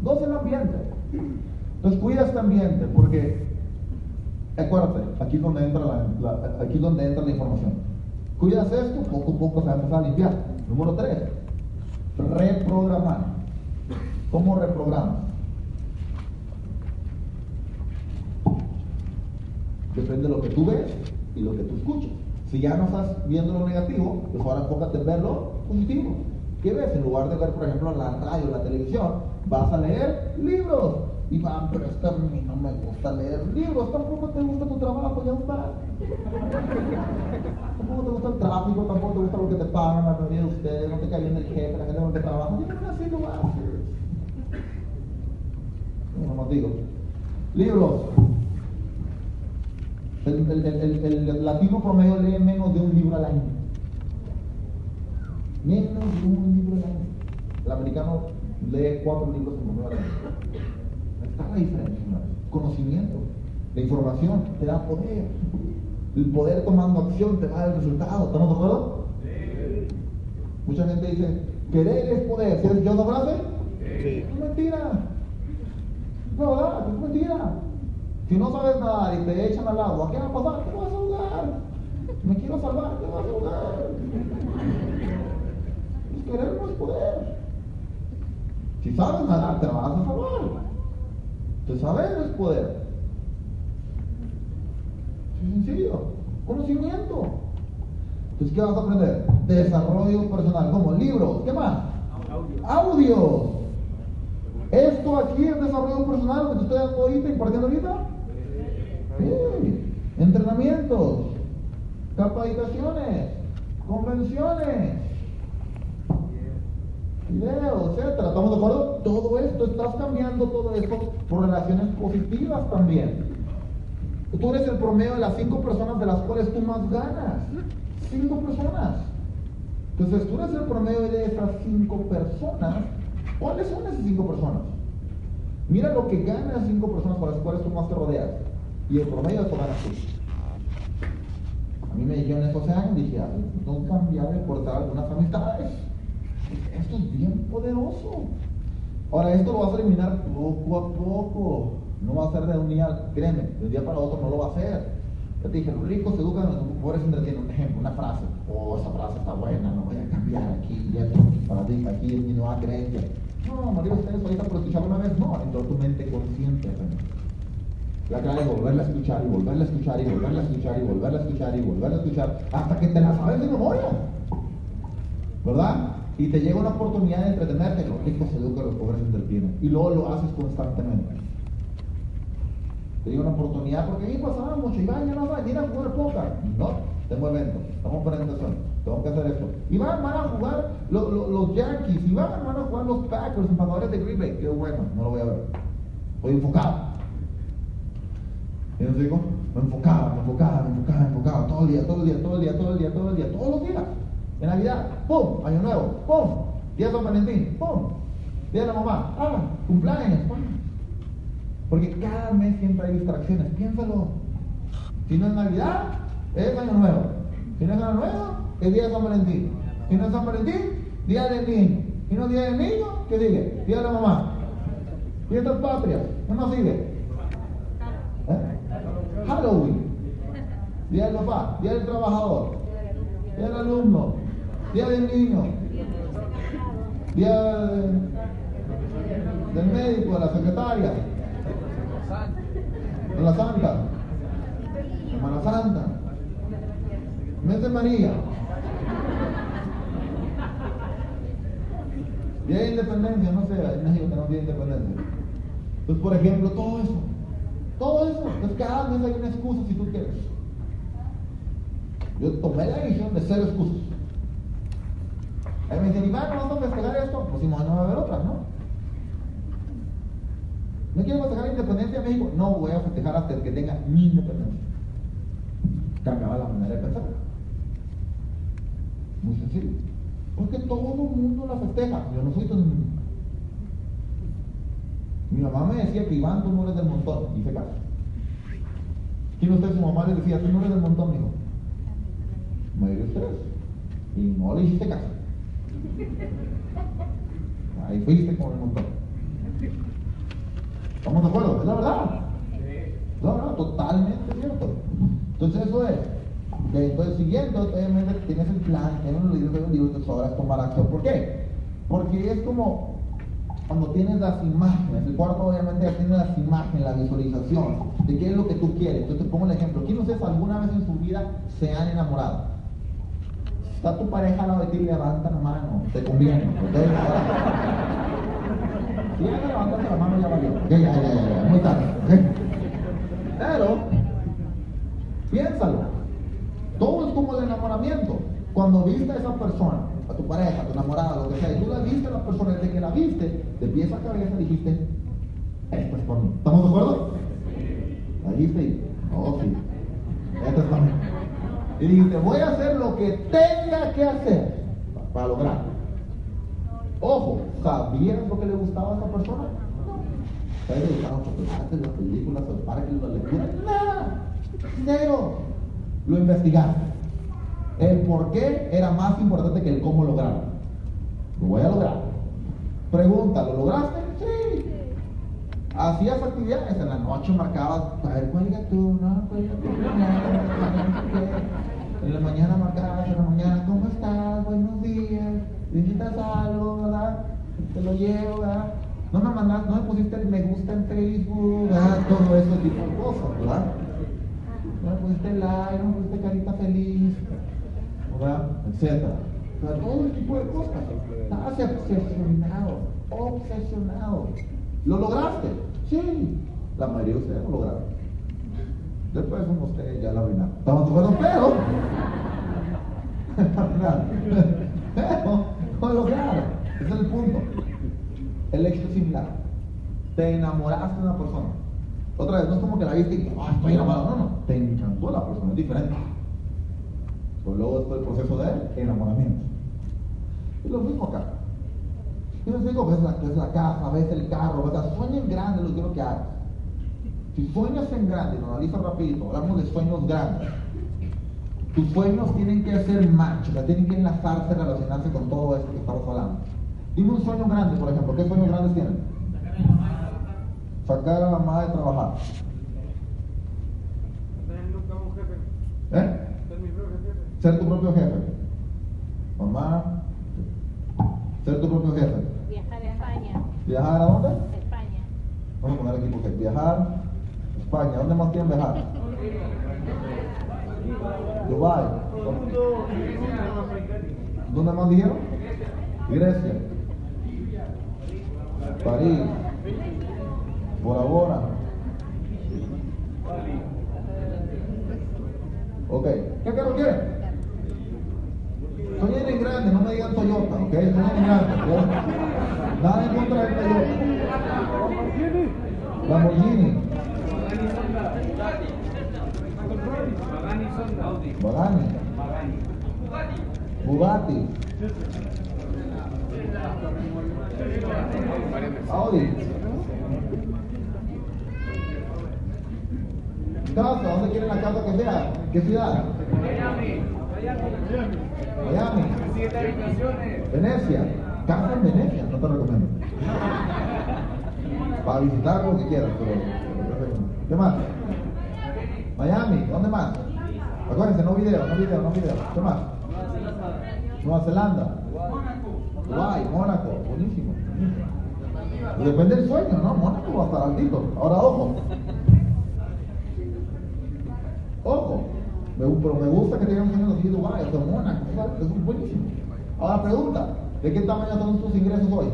Dos, el ambiente. Entonces cuida este ambiente, porque, acuérdate, aquí es donde entra la, aquí donde entra la información. Cuidas esto, poco a poco se va a empezar a limpiar. Número tres, reprogramar. ¿Cómo reprogramas? Depende de lo que tú ves y lo que tú escuchas. Si ya no estás viendo lo negativo, pues ahora enfócate en ver lo positivo. ¿Qué ves? En lugar de ver, por ejemplo, la radio, la televisión, vas a leer libros. Y van, pero es que a mí no me gusta leer libros, tampoco te gusta tu trabajo, ya va. tampoco te gusta el tráfico, tampoco te gusta lo que te pagan, la mayoría de ustedes, no te cae bien el jefe, la gente con que trabaja, yo así lo haces. No más digo. Libros. El, latino promedio lee menos de un libro al año. Menos de un libro al año. El americano lee cuatro libros en promedio al año. Está la diferencia. Conocimiento, la información te da poder. El poder tomando acción te da el resultado. ¿Estamos de acuerdo? Sí. Mucha gente dice, querer es poder. ¿Quieres yo otra frase? Sí. Es mentira. No, ¿verdad? Es mentira. Si no sabes nadar y te echan al agua, ¿qué va a pasar? Te vas a ahogar. Me quiero salvar, te vas a ahogar. Pues querer no es poder. Si sabes nadar, te vas a salvar. Entonces saber es poder. Es sencillo. Conocimiento. Entonces, ¿qué vas a aprender? Desarrollo personal, como libros, ¿qué más? Audios. Esto aquí es desarrollo personal, lo que te estoy dando ahorita, impartiendo ahorita. Entrenamientos, capacitaciones, convenciones, videos, etcétera. ¿Estamos de acuerdo? Todo esto, estás cambiando todo esto por relaciones positivas también. Tú eres el promedio de las cinco personas de las cuales tú más ganas. Cinco personas. Entonces, tú eres el promedio de esas cinco personas. ¿Cuáles son esas cinco personas? Mira lo que ganan las cinco personas con las cuales tú más te rodeas. Y el promedio de tomar así. A mí me dijeron esos años, dije, no cambiar de cortar algunas amistades. Esto es bien poderoso. Ahora, esto lo vas a eliminar poco a poco. No va a ser de un día, créeme, de un día para otro no lo va a hacer. Ya te dije, los ricos se educan, los pobres se entretienen. Un ejemplo, una frase. Oh, esa frase está buena, no voy a cambiar aquí, ya para ti, aquí es mi nueva creencia. No, digo ustedes ahorita por escucharlo una vez, no, entró tu mente consciente. La clave es volverla a escuchar y volverla a escuchar y volverla a escuchar y volverla a escuchar y volverla a escuchar hasta que te la sabes de memoria. ¿Verdad? Y te llega una oportunidad de entretenerte, los ricos se educan, los pobres se entretienen. Y luego lo haces constantemente. Te llega una oportunidad porque ahí pasaba mucho. Iván, ya no va a jugar póker. No, tengo evento, estamos presentación, tengo que hacer esto. Y van, van a jugar los, los, los Yankees, y van, van a jugar los Packers, empatadores de Green Bay. Qué bueno, no lo voy a ver. Estoy enfocado. ¿Y nos digo? Me enfocaba, me enfocaba, me enfocaba, me enfocaba, todo el día, todo el día, todo el día, todo el día, todo el día, todos los días. En Navidad, ¡pum! Año Nuevo, ¡pum! Día de San Valentín, ¡pum! Día de la mamá, ¡ah! Cumpleaños. Porque cada mes siempre hay distracciones, piénsalo. Si no es Navidad, es Año Nuevo. Si no es Año Nuevo, es Día de San Valentín. Si no es San Valentín, Día del Niño. Si no es Día del Niño, ¿qué sigue? Día de la mamá. Fiestas patrias, ¿qué más sigue? Halloween, Día del Papá, Día del Trabajador, Día del Alumno, Día del Niño, Día del médico, de la secretaria. En la Santa. Semana Santa. Mes de María. Día de Independencia, no sé, hay México que no tiene independencia. Entonces, por ejemplo, todo eso. Todo eso. Entonces, cada mes hay una excusa si tú quieres. Yo tomé la decisión de ser excusas. Él me dice, Iván, ¿no vamos a festejar esto? Pues si no, no va a haber otra, ¿no? ¿No quiero festejar la independencia de México? No voy a festejar hasta el que tenga mi independencia. Cambiaba la manera de pensar. Muy sencillo. Porque todo el mundo la festeja. Yo no soy mundo. Mi mamá me decía que Iván, tú no eres del montón. Hice caso. ¿Quién usted, su mamá, le decía, tú no eres del montón, hijo? Me dio ustedes. Y no le hiciste caso. Ahí fuiste con el montón. ¿Estamos de acuerdo? Es la verdad. No, no, totalmente cierto. Entonces eso es. Entonces siguiendo, obviamente tienes el plan, tienes los libros, los libros, ahora es tomar acción. ¿Por qué? Porque es como cuando tienes las imágenes, el cuarto obviamente ya tiene las imágenes, la visualización de qué es lo que tú quieres. Entonces te pongo el ejemplo. ¿Quién ustedes alguna vez en su vida se han enamorado? Está tu pareja a la de ti, levanta la mano, te conviene. Si ya no levantaste la mano, ya valió. Ya, ya, ya, ya, ya, muy tarde. Pero, piénsalo. Todo es como el enamoramiento. Cuando viste a esa persona, a tu pareja, a tu enamorada, lo que sea, y tú la viste a la persona, desde que la viste, de pies a cabeza dijiste, esto es para mí. ¿Estamos de acuerdo? La viste y, oh sí, esto es para mí. Y dijiste, voy a hacer lo que tenga que hacer para lograrlo. Ojo, ¿sabías lo que le gustaba a esa persona? ¿Sabes le gustaban los las películas, los parques, las lecturas? Nada, cero. Lo investigaste. El por qué era más importante que el cómo lograrlo. Lo voy a lograr. Pregunta, ¿lo lograste? Sí. Hacías actividades en la noche, marcabas, a ver, cuelga tú, no, cuelga tú, en la mañana marcabas, en la mañana, ¿cómo estás? Buenos días, necesitas algo, ¿verdad? Te lo llevo, ¿verdad? No me mandaste, no me pusiste el me gusta en Facebook, ¿verdad? Todo ese tipo de cosas, ¿verdad? No me pusiste like, no me pusiste carita feliz, ¿verdad? Etcétera. O sea, todo ese tipo de cosas. Estabas obsesionado, obsesionado. ¿Lo lograste? Sí. La mayoría de ustedes lo lograron. Después uno de ustedes ya la arruinaron. ¿Estamos acuerdo? Pero, pero, lo lograron. Ese es el punto. El éxito es similar. Te enamoraste de una persona. Otra vez, no es como que la viste y ah, estoy enamorado. No, no. Te encantó la persona, es diferente. Luego después el proceso de enamoramiento. Y lo mismo acá. Yo les digo, ves la, casa, ves el carro, ves, sueña en grande lo que quiero que hagas. Si sueñas en grande, lo analiza rapidito, hablamos de sueños grandes. Tus sueños tienen que hacer match, sea, tienen que enlazarse, relacionarse con todo esto que estamos hablando. Dime un sueño grande, por ejemplo. ¿Qué sueños grandes tienen? Sacar a la mamá de trabajar. ¿Eh? Ser tu propio jefe. Mamá, ser tu propio jefe. Viajar a España. ¿Viajar a dónde? España. Vamos a poner aquí porque viajar, España. ¿Dónde más quieren viajar? Dubai. ¿Dónde más dijeron? Grecia. París. Bora Bora. Ok. ¿Qué carro quieren? Soñen en grande, no me digan Toyota, ¿ok? Soñen en grande, ¿ok? Nada en contra del Toyota. Lamborghini. Bagani. Bugatti. Audi. Casa, ¿dónde quieren la casa que sea? ¿Qué ciudad? Miami. Venecia. Casa en Venecia, no te recomiendo. Para visitar lo que quieras, pero. ¿Qué más? Miami, ¿dónde más? Acuérdense, no video, no video, no video. ¿Qué más? Nueva Zelanda. Uruguay, Mónaco, buenísimo. Depende del sueño, ¿no? Mónaco va a estar altito. Ahora, ojo. Ojo. pero me gusta que tengan sueños así de Dubái, de Mónaco, es buenísimo. Ahora, pregunta, ¿de qué tamaño son tus ingresos hoy?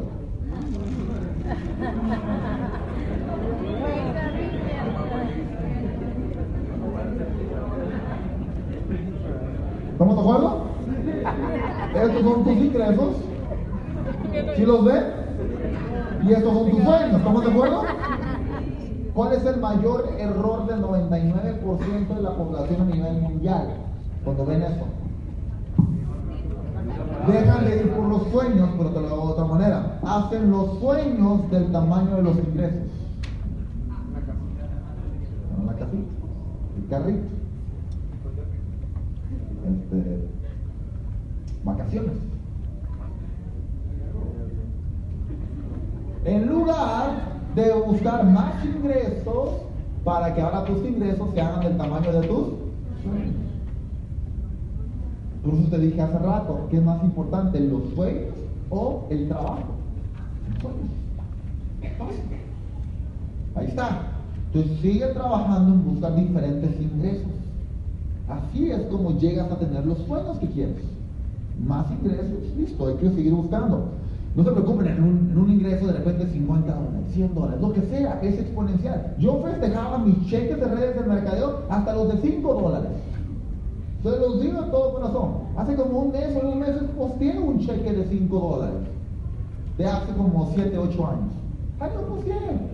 ¿Estamos de acuerdo? Estos son tus ingresos. ¿Sí los ven? Y estos son tus sueños. ¿Estamos de acuerdo? ¿Cuál es el mayor error del 99% de la población a nivel mundial cuando ven eso? Dejan de ir por los sueños, pero te lo hago de otra manera. Hacen los sueños del tamaño de los ingresos. La casita, el carrito. Este, vacaciones. En lugar de buscar más ingresos para que ahora tus ingresos se hagan del tamaño de tus sueños. Por eso te dije hace rato, ¿qué es más importante, los sueños o el trabajo? sueños. Ahí está. Entonces sigue trabajando en buscar diferentes ingresos. Así es como llegas a tener los sueños que quieres. Más ingresos, listo, hay que seguir buscando. No se preocupen, en un, ingreso de repente 50 dólares, 100 dólares, lo que sea, es exponencial. Yo festejaba mis cheques de redes de mercadeo hasta los de 5 dólares. Se los digo de todo corazón. Hace como un mes o dos meses posteé un cheque de 5 dólares. De hace como 7, 8 años. Ay, lo posteé.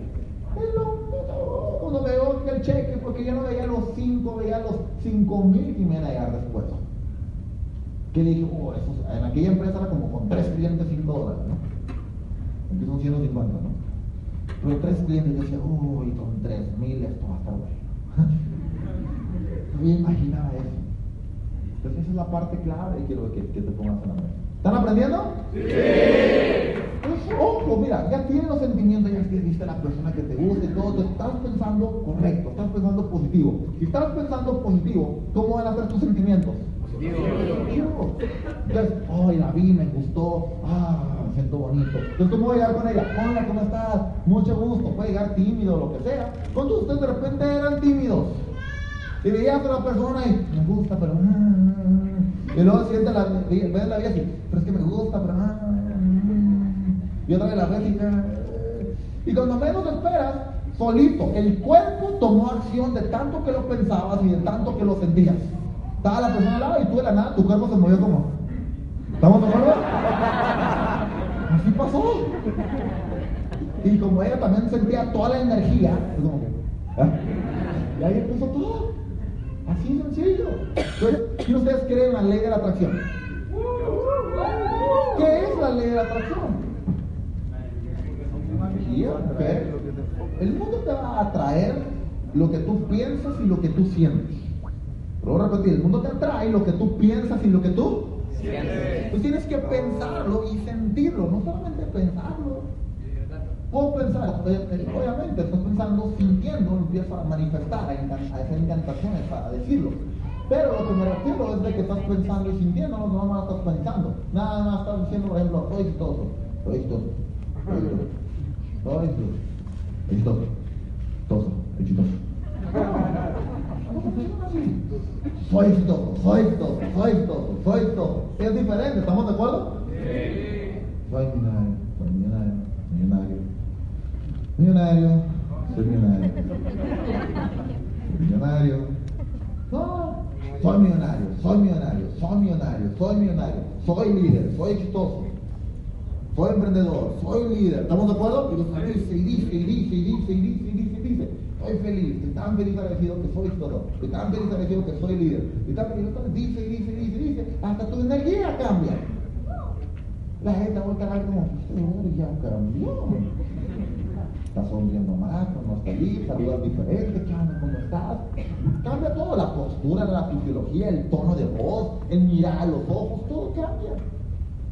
Cuando veo el cheque, porque yo no veía los 5, veía los 5 mil y me iban a llegar después que dije, oh, eso, en aquella empresa era como con tres clientes 5 dólares, ¿no? Aquí son 150, ¿no? Pero tres clientes, yo decía, uy, con tres mil esto va a estar bueno. no me imaginaba eso. Entonces esa es la parte clave que quiero que, que te pongas en la mesa. ¿Están aprendiendo? Sí. Pues, ojo, mira, ya tienes los sentimientos, ya viste a la persona que te gusta y todo, tú estás pensando correcto, estás pensando positivo. Si estás pensando positivo, ¿cómo van a ser tus sentimientos? Entonces, ay, la vi, me gustó, ah, me siento bonito. Entonces, ¿cómo voy a llegar con ella? Hola, ¿cómo estás? Mucho gusto, puede llegar tímido, lo que sea. ¿Cuántos ustedes de repente eran tímidos? Y veías a la persona y me gusta, pero. Ah, ah, ah". y luego siente la, ves la vida así, pero es que me gusta, pero. y otra vez la ves y. Cuando menos esperas, solito, el cuerpo tomó acción de tanto que lo pensabas y de tanto que lo sentías. Estaba la persona al lado y tú de la nada, tu cuerpo se movió como. ¿Estamos de acuerdo? Así pasó. Y como ella también sentía toda la energía, es como que. ¿ah? Y ahí empezó todo. Así sencillo. Entonces, ¿quién ustedes creen en la ley de la atracción? ¿Qué es la ley de la atracción? El mundo te va a atraer lo que tú piensas y lo que tú sientes. Pero repetir, el mundo te atrae lo que tú piensas y lo que tú sientes. Tú tienes que pensarlo y sentirlo, no solamente pensarlo. Puedo pensar, eh, eh, obviamente, estás pensando, sintiendo, empieza a manifestar, a, hacer encantaciones, para decirlo. Pero lo que me refiero es de que estás pensando y sintiendo, no nada más estás pensando. Nada más estás diciendo, por ejemplo, soy exitoso, soy exitoso, soy exitoso, soy exitoso, exitoso, exitoso, exitoso. Soy exitoso, soy exitoso, soy exitoso, soy exitoso. Es diferente, ¿estamos de acuerdo? Sí. Soy. Millonario, soy millonario. Millonario. No, soy millonario, soy millonario, soy millonario, soy millonario, soy líder, soy exitoso, soy emprendedor, soy líder. ¿Estamos de acuerdo? Y lo dice y dice y dice y dice y dice y dice y dice. Soy feliz, estoy tan feliz agradecido que soy todo, estoy tan feliz agradecido que soy líder, estoy tan feliz, dice, dice, dice, dice, hasta tu energía cambia. La gente va a estar como, ya cambió. Está sonriendo más, no está feliz, saludas diferente, ¿qué? ¿Cómo estás? Cambia todo, la postura, la fisiología, el tono de voz, el mirar a los ojos, todo cambia.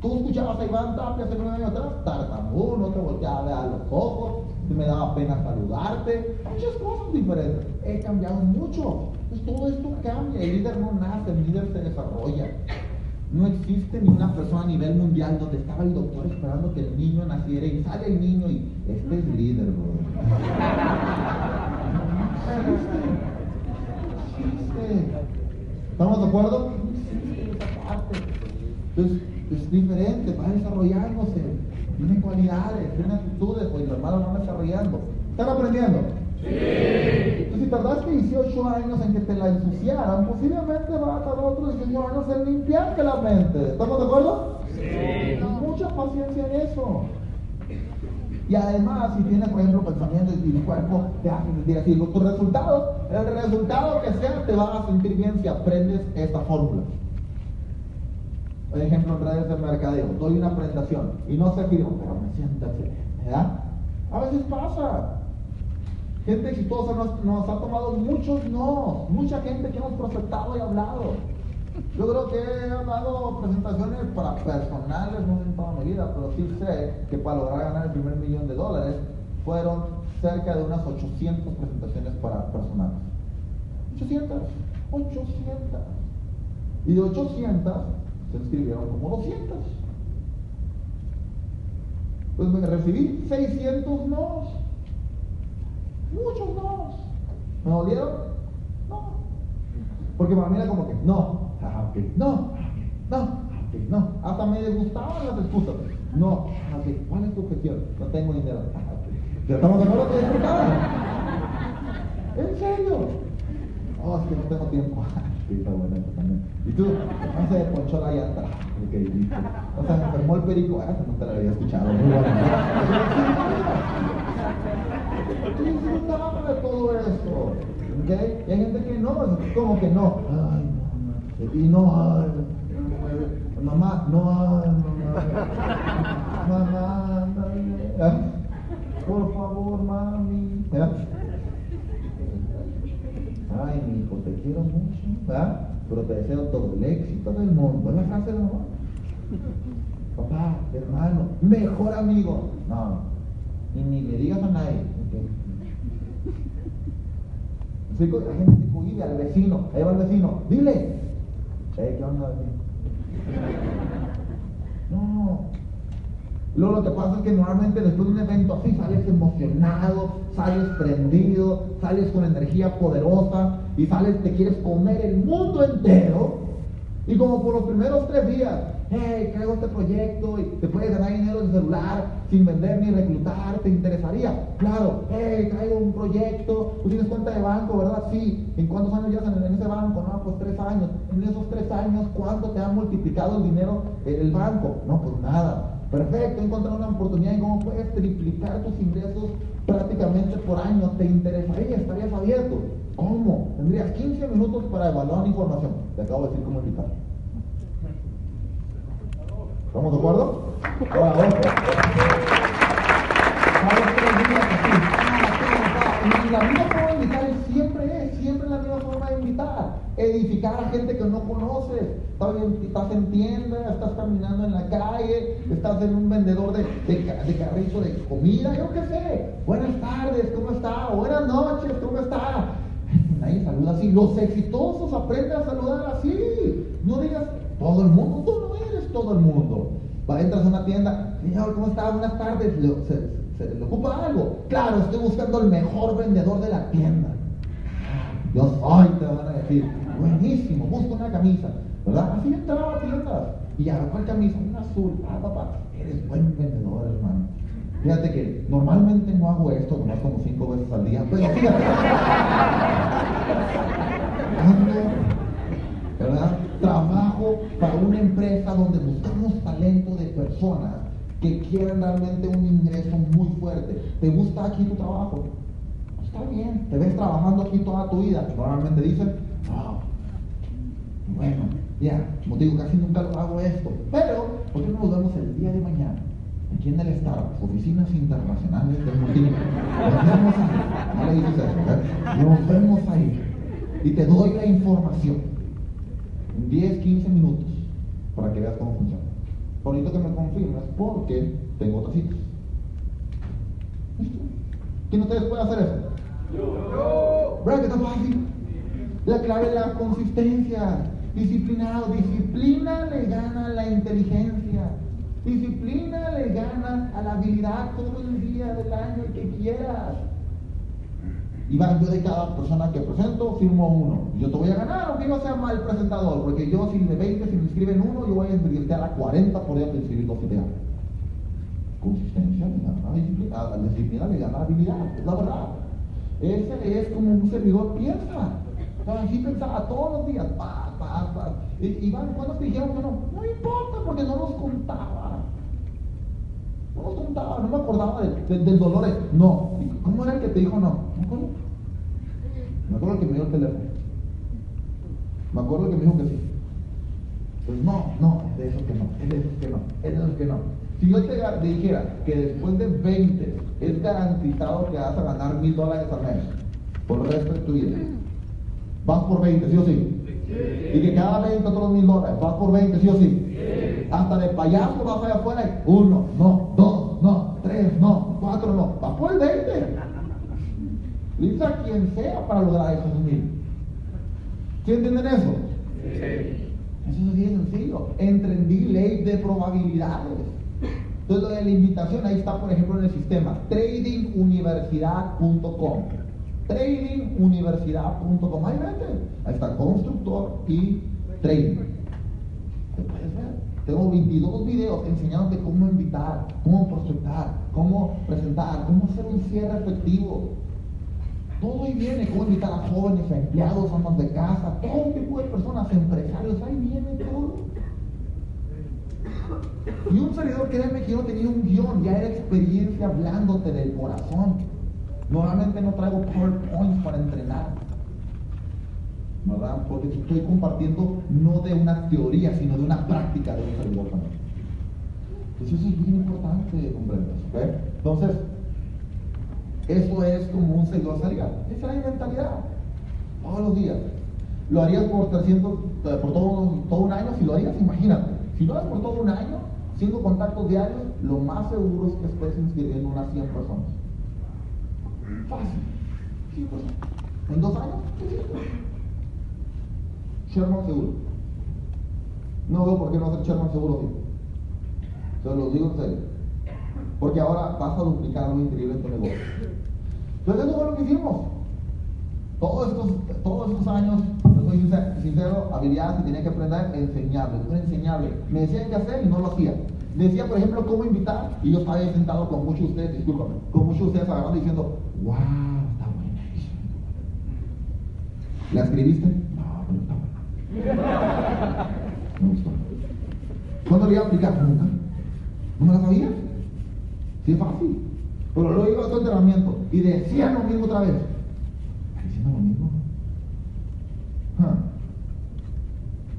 Tú escuchabas a Iván Tapia hace nueve años atrás, tartamudo, no te volteaba a los ojos, me daba pena saludarte, muchas cosas diferentes. He cambiado mucho. Todo esto cambia. El líder no nace, el líder se desarrolla. No existe ninguna persona a nivel mundial donde estaba el doctor esperando que el niño naciera y sale el niño y este es líder, bro. ¿Estamos de acuerdo? No existe esta Entonces, es diferente, va desarrollándose, tiene cualidades, tiene actitudes, pues los hermanos van desarrollando. ¿Están aprendiendo? Sí. Si tardaste 18 años en que te la ensuciaran, posiblemente va a tardar otros 18 años en limpiarte la mente. ¿Estamos de acuerdo? Sí. Mucha paciencia en eso. Y además, si tienes, por ejemplo, pensamientos y cuerpo te hace sentir así, tus resultados, el resultado que sea, te va a sentir bien si aprendes esta fórmula. Por ejemplo, en redes de mercadeo, doy una presentación y no sé qué digo, pero me siento así, ¿verdad? A veces pasa. Gente exitosa nos, ha tomado muchos no, mucha gente que hemos profetado y hablado. Yo creo que he dado presentaciones para personales, no en toda mi vida, pero sí sé que para lograr ganar el primer millón de dólares fueron cerca de unas 800 presentaciones para personales. 800, 800. Y de 800 se inscribieron como 200. Pues me recibí 600 no. Muchos no. ¿Me dolieron? No. Porque para mí era como que, no, Ah, no, no, no. Hasta me gustaban las excusas. No, ¿cuál es tu objeción? No tengo dinero. ¿Ya estamos de acuerdo que? ¿En serio? Oh, es que no tengo tiempo. Está bueno eso también. Y tú, no se ponchó la llanta. O sea, me enfermó el perico. Ah, no te lo había escuchado. Muy bueno. Disfrutaba de todo eso. ¿Okay? Y hay gente que no, como que no. Ay, y no hay. Mamá, no hay, mamá. Mamá, por favor, mami. Ay, mi hijo, te quiero mucho. Pero te deseo todo el éxito del mundo. Es la frase mamá. Papá, hermano, mejor amigo. No, y ni le digas a nadie. La gente se cohibe al vecino, ahí va el vecino, dile, ¿qué onda? No. Luego lo que pasa es que normalmente después de un evento así sales emocionado, sales prendido, sales con energía poderosa y sales, te quieres comer el mundo entero. Y como por los primeros tres días hey, traigo este proyecto y te puedes ganar dinero en celular sin vender ni reclutar, ¿te interesaría? Claro, hey, traigo un proyecto, tú tienes cuenta de banco, ¿verdad? Sí. ¿En cuántos años llevas en, ese banco? No, pues tres años. En esos tres años, ¿cuánto te ha multiplicado el dinero el banco? No, pues nada. Perfecto, encontrar una oportunidad en cómo puedes triplicar tus ingresos prácticamente por año. ¿Te interesaría? ¿Estarías abierto? ¿Cómo? Tendrías 15 minutos para evaluar la información. Te acabo de decir cómo invitar. ¿Estamos de acuerdo? Ahora, Y la misma forma de invitar siempre es, siempre la misma forma de invitar. Edificar a gente que no conoces. Estás en tienda, estás caminando en la calle, estás en un vendedor de, de, carrito de comida, yo qué sé. Buenas tardes, ¿cómo está? Buenas noches, ¿cómo está? Nadie saluda así. Los exitosos aprenden a saludar así. No digas todo el mundo, eres todo el mundo. Va, entras a una tienda, señor, ¿cómo está? Buenas tardes. ¿Se, le ocupa algo? Claro, estoy buscando el mejor vendedor de la tienda. Yo soy, te van a decir, buenísimo, busco una camisa, ¿verdad? Así entraba a tiendas. Y a ¿cuál camisa? Una azul. Ah, papá, eres buen vendedor, hermano. Fíjate que normalmente no hago esto, nomás como cinco veces al día, pero fíjate. ¿verdad? Trabajo para una empresa donde buscamos talento de personas que quieren realmente un ingreso muy fuerte. ¿Te gusta aquí tu trabajo? Está bien, te ves trabajando aquí toda tu vida. Normalmente dicen, no, bueno, ya, como digo, casi nunca lo hago esto. Pero, ¿por qué no nos vemos el día de mañana? Aquí en el Starbucks, oficinas internacionales del multinivel. Nos vemos ahí. Nos vemos ahí. Y te doy la información. 10, 15 minutos para que veas cómo funciona. Bonito que me confirmes porque tengo otras citas. ¿Quién de ustedes puede hacer eso? Yo. ¿Verdad que está fácil? La clave es la consistencia. Disciplinado. Disciplina le gana a la inteligencia. Disciplina le gana a la habilidad todo el día del año que quieras. Iván, yo de cada persona que presento firmo uno. Yo te voy a ganar, aunque yo sea mal presentador, porque yo si de 20 si me inscriben uno, yo voy a invertir a 40 por día inscribir dos ideas. Consistencia le gana disciplina, la disciplina le gana habilidad, es la verdad. Ese es como un servidor piensa. Así pensaba todos los días, pa, pa, pa. Iván, ¿cuándo te dijeron que no? No importa, porque no nos contaba. No nos contaba, no me acordaba del dolor. No. ¿Cómo era el que te dijo no? ¿Me acuerdo? Me acuerdo el que me dio el teléfono. Me acuerdo que me dijo que sí. Pues no, no, es de esos que no, es de esos que no, es de esos que no. Si yo te dijera que después de 20 es garantizado que vas a ganar mil dólares al mes por el resto de tu vida, vas por 20, ¿sí o sí? Y que cada 20 otros mil dólares, vas por 20, ¿sí o sí? Hasta de payaso vas allá afuera, uno, no, dos, no, tres, no, cuatro, no, vas por el 20. Le a quien sea para lograr esos mil. ¿Sí entienden eso? Sí. Eso es bien sencillo. Entendí ley de probabilidades. Entonces, la invitación ahí está, por ejemplo, en el sistema tradinguniversidad.com. Tradinguniversidad.com. Ahí vete. Ahí está constructor y trading. puedes ver? Tengo 22 videos enseñándote cómo invitar, cómo prospectar, cómo presentar, cómo hacer un cierre efectivo. Todo ahí viene, cómo invitar a jóvenes, a empleados, amas de casa, todo tipo de personas, empresarios, ahí viene todo. Y un servidor, créeme que yo no tenía un guion, ya era experiencia hablándote del corazón. Normalmente no traigo PowerPoints para entrenar. ¿Verdad? Porque estoy compartiendo no de una teoría, sino de una práctica de un servidor también. Eso es bien importante comprender. ¿okay? Entonces, eso es como un servidor serial. Esa es la mentalidad. Todos los días. Lo harías por 300, por todo, todo un año, si lo harías, imagínate. Si lo haces por todo un año, cinco contactos diarios, lo más seguro es que estés inscribiendo unas 100 personas. Fácil. 100 personas. En dos años, Sherman seguro. No veo por qué no hacer Sherman seguro, tío. Se lo digo en serio. Porque ahora vas a duplicar algo increíble en tu negocio. Entonces eso fue lo que hicimos. Todos estos, todos estos años, soy sincero, habilidades que tenía que aprender, enseñable, no enseñable. Me decían qué hacer y no lo hacía. Decía, por ejemplo, cómo invitar, y yo estaba ahí sentado con muchos de ustedes, discúlpame, con muchos de ustedes agarrando diciendo, wow, está buena ¿La escribiste? No, pero está buena. Me gustó. ¿Cuándo le iba a aplicar? Nunca. ¿No me la sabía? Sí, es fácil. Pero luego iba a otro entrenamiento y decía lo mismo otra vez. ¿Está diciendo lo mismo?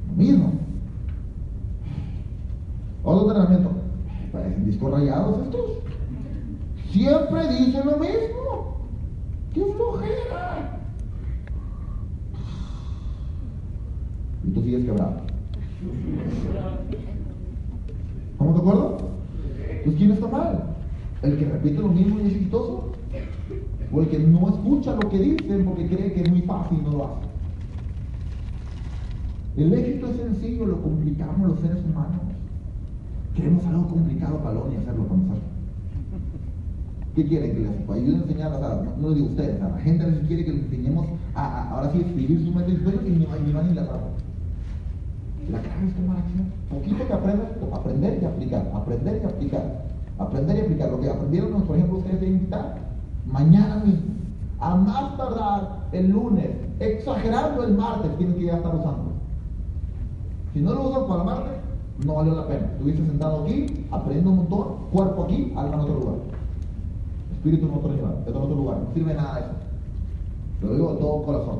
Lo mismo. Otro entrenamiento. Parecen discos rayados estos. Siempre dicen lo mismo. ¡Qué flojera! Y tú sigues quebrado. ¿Estamos de acuerdo? Pues ¿quién está mal? ¿El que repite lo mismo y es exitoso? ¿O el que no escucha lo que dicen porque cree que es muy fácil y no lo hace? El éxito es sencillo, lo complicamos los seres humanos. Queremos algo complicado para y hacerlo con nosotros. ¿Qué quieren que les ayude a enseñar? O sea, no, lo digo ustedes, a la gente a quiere que les enseñemos a, ahora sí escribir su mente y ni, ni van ni la traba. La clave es tomar acción. Poquito que aprendan, aprender y aplicar, aprender y aplicar, aprender y aplicar. Lo que aprendieron, por ejemplo, ustedes de invitar, mañana mismo, a más tardar el lunes, exagerando el martes, tienen que ya estar usando. Si no lo usan para el martes, no valió la pena. Estuviste sentado aquí, aprende un montón, cuerpo aquí, alma en otro lugar. Espíritu en otro lugar, en otro lugar. No sirve nada eso. Lo digo de todo corazón.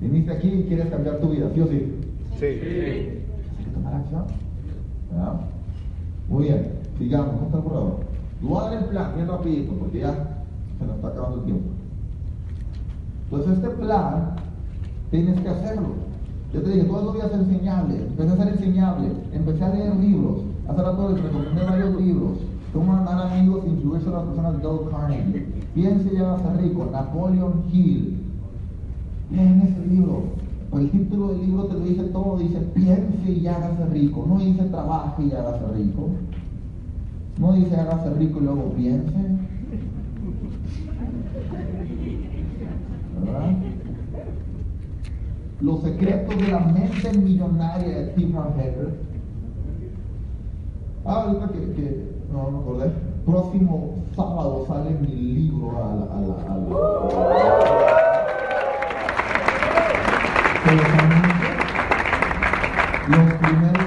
Viniste aquí y quieres cambiar tu vida, ¿sí o sí? Sí. Hay que tomar acción. ¿verdad? Muy bien, sigamos, ¿cómo está el borrador? Voy a dar el plan bien rapidito porque ya se nos está acabando el tiempo. Entonces este plan tienes que hacerlo. Yo te dije, todos los días enseñable, empecé a ser enseñable, empecé a leer libros, hace rato les recomendé varios libros, cómo andar amigos e influirse a las personas de Dale Carnegie, piense y hágase rico, Napoleon Hill, leen ese libro, el título del libro te lo dice todo, dice piense y hágase rico, no dice trabaje y hágase rico, ¿No dice la raza rico y luego piense? ¿Verdad? Los secretos de la mente millonaria de Tim Harper. Ah, ahorita que, que, no, me acordé. Próximo sábado sale mi libro a la. A la, a. Los primeros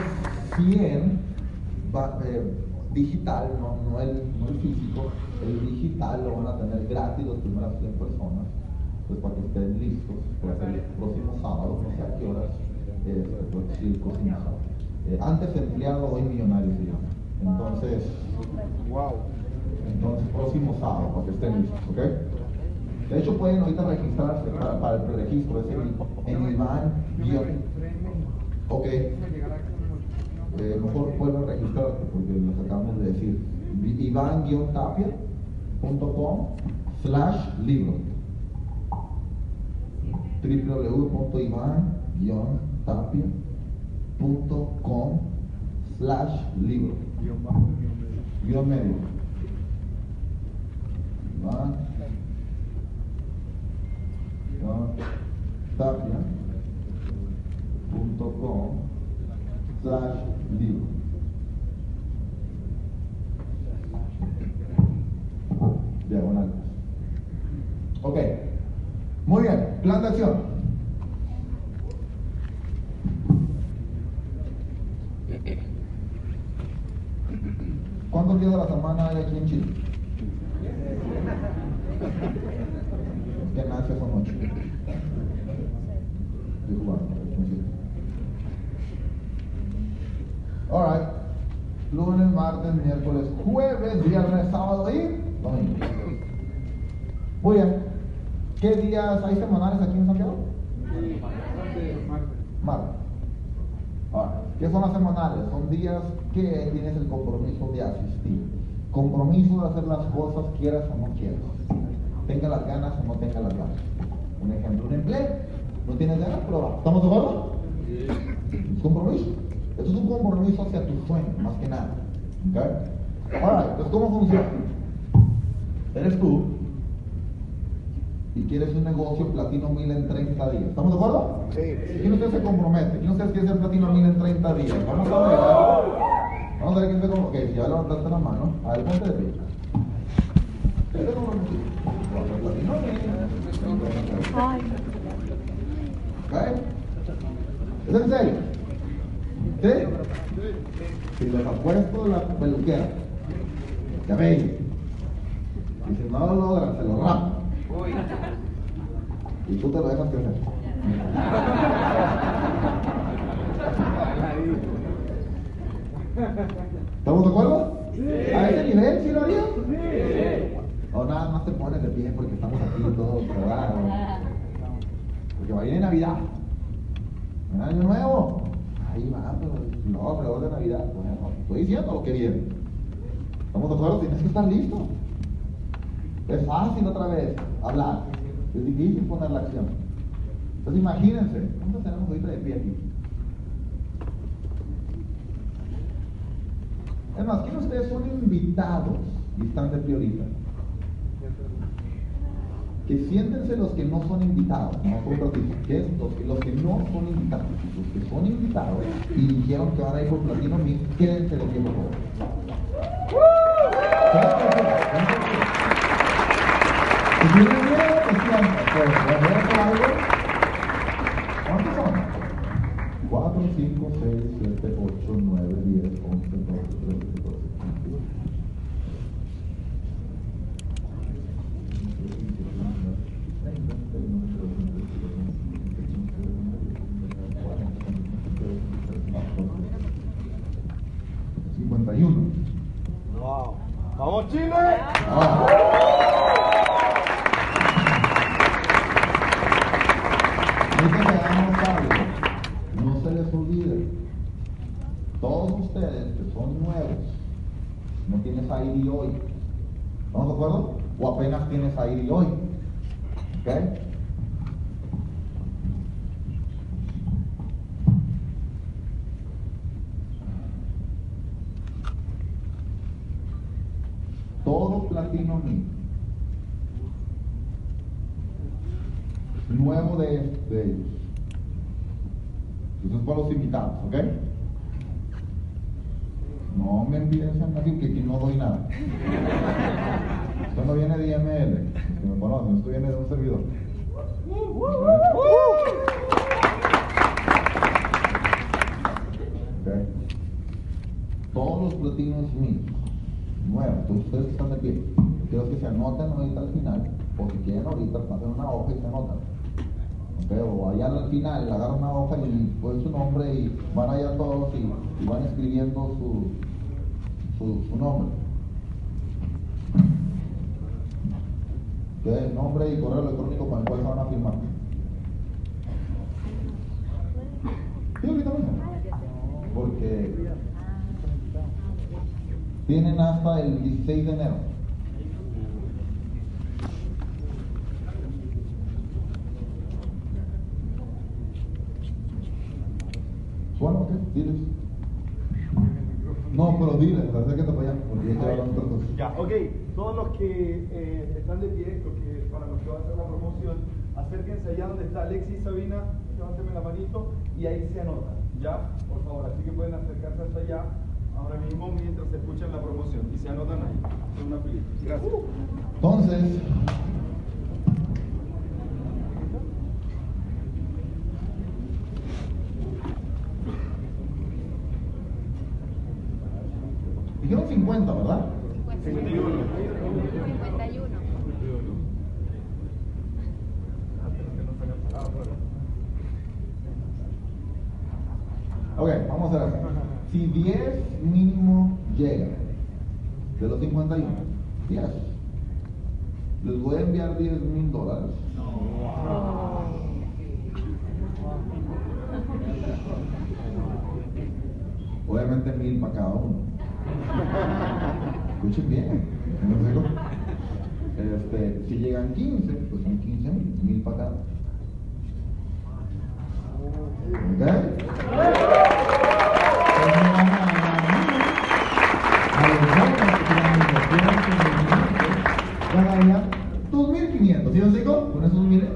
100 va, eh, digital, no, no, el, no el físico, el digital lo van a tener gratis las primeras 100 personas, pues para que estén listos, pues el próximo sábado, no sé a qué horas, eh, pues, sí, el próximo sábado. Eh, antes empleado, hoy millonario se llama. Entonces, Wow. entonces, próximo sábado, para que estén listos, ¿ok? De hecho, pueden ahorita registrarse para, para el preregistro, es en, en Iván. Ok, eh, mejor vuelvan a registrarte porque los acabamos de decir. Iván-tapia.com slash libro. www.ivan-tapia.com slash libro. Guión medio. Iván Iván tapia.com slash libro. Diagonal. Ok. Muy bien. Plan de acción. ¿Cuántos días de la semana hay aquí en Chile? Es que Asia son ocho. Estoy jugando, no sé. Alright. Lunes, martes, miércoles, jueves, viernes, sábado y domingo. Muy bien. ¿Qué días hay semanales aquí en Santiago? Martes. Ahora, ¿qué son las semanales? Son días que tienes el compromiso de asistir. Compromiso de hacer las cosas quieras o no quieras. Tenga las ganas o no tenga las ganas. Un ejemplo, un empleo. No tienes ganas, pero. ¿Estamos de acuerdo? Es compromiso. Esto es un compromiso hacia tu sueño, más que nada. ¿Ok? Ahora, entonces, ¿cómo funciona? Eres tú y quieres un negocio platino 1000 en 30 días. ¿Estamos de acuerdo? Sí. ¿Quién de ustedes se compromete? ¿Quién de ustedes quiere ser platino 1000 en 30 días? Vamos a ver. Vamos a ver quién se compromete. Ok, si ya levantaste la mano, a ver, ponte de pie. ¿Quién se compromete? Voy a ser platino 1000. ¿Ok? ¿Es en serio? ¿Sí? Si les apuesto la peluquera, cabello, y si no lo logran, se lo rapan. Y tú te lo dejas crecer. ¿Estamos de acuerdo? ¿A ese nivel sí lo harías? O nada más te pones de pie porque estamos aquí todos cerrados. Porque va a ir Navidad. ¿Un año nuevo? Ahí va, pero no, alrededor de Navidad. Bueno, estoy diciendo lo que viene. ¿Estamos de acuerdo? Tienes que estar listo. Es fácil otra vez hablar. Es difícil poner la acción. Entonces imagínense, ¿cuántos tenemos ahorita de pie aquí? Es más, ¿quién de ustedes son invitados y están de pie ahorita? Que siéntense los que no son invitados, no por un ratito, que es los, que- no son invitados, los que son invitados y dijeron que van a ir por platino quédense de pie por favor. Si tienen miedo, pues. ¿Cuántos son? 4, 5, 6, 7, 8, 9, 10, 11, 12, 13, 14, 15. Cincuenta y uno. Wow. ¡Vamos, Chile! Ahora. Ahorita que hagamos algo, no se les olvide, todos ustedes que son nuevos, no tienes ID hoy. ¿Estamos de acuerdo? O apenas tienes ID hoy. ¿Ok? Todo platino mío. Nuevo de, de ellos. Eso es para los invitados, ¿ok? No me envíen aquí que aquí no doy nada. Esto no viene de IML, que me conocen, esto viene de un servidor. Todos los platinos míos, nuevos, ustedes que están de pie, quiero que se anoten ahorita al final, o si quieren ahorita, pasen una hoja y se anotan. Ok, O allá al final agarran una hoja y ponen su nombre y van allá todos y van escribiendo su, su, su nombre. Nombre y correo electrónico con el cual se van a firmar. Sí, ahorita mismo. Porque tienen hasta el 16 de enero. Bueno, ok, diles. No, pero diles, acércate para allá, porque yo hablando otra cosa. Ya, ok. Todos los que eh, están de pie, los que, para los que van a hacer la promoción, acérquense allá donde está Alexis y Sabina, levánteme la manito y ahí se anotan. Ya, por favor, así que pueden acercarse hasta allá ahora mismo mientras se escuchan la promoción y se anotan ahí. Una. Gracias. Entonces, dijeron 50, ¿verdad? 51. 51. Ok, vamos a ver. Si 10 mínimo llega de los 51, 10, les voy a enviar 10 mil dólares. Obviamente mil para cada uno. Escuchen bien. ¿no sé? Este, si llegan 15, pues son 15 mil, cada. ¿Ok? Ganaría 2.500, ¿sí os digo? Con esos miles.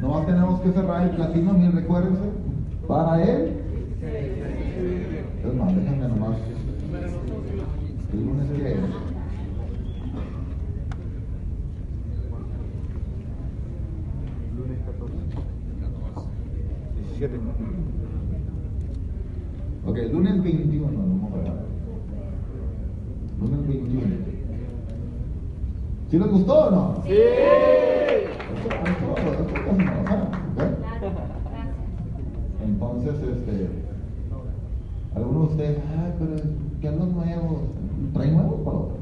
Nomás tenemos que cerrar el platino, mil, recuérdense. Para él. Es más, déjenme nomás. El lunes que es. Lunes 14. 17. Ok, lunes 21 lo vamos a ver. Lunes 21. ¿Sí les gustó o no? Sí. Esto, esto, esto casi no lo saben, ¿ok? Claro, gracias. Entonces, este, algunos de ustedes, ay, pero ¿qué los nuevos? ¿Traen nuevos para otro?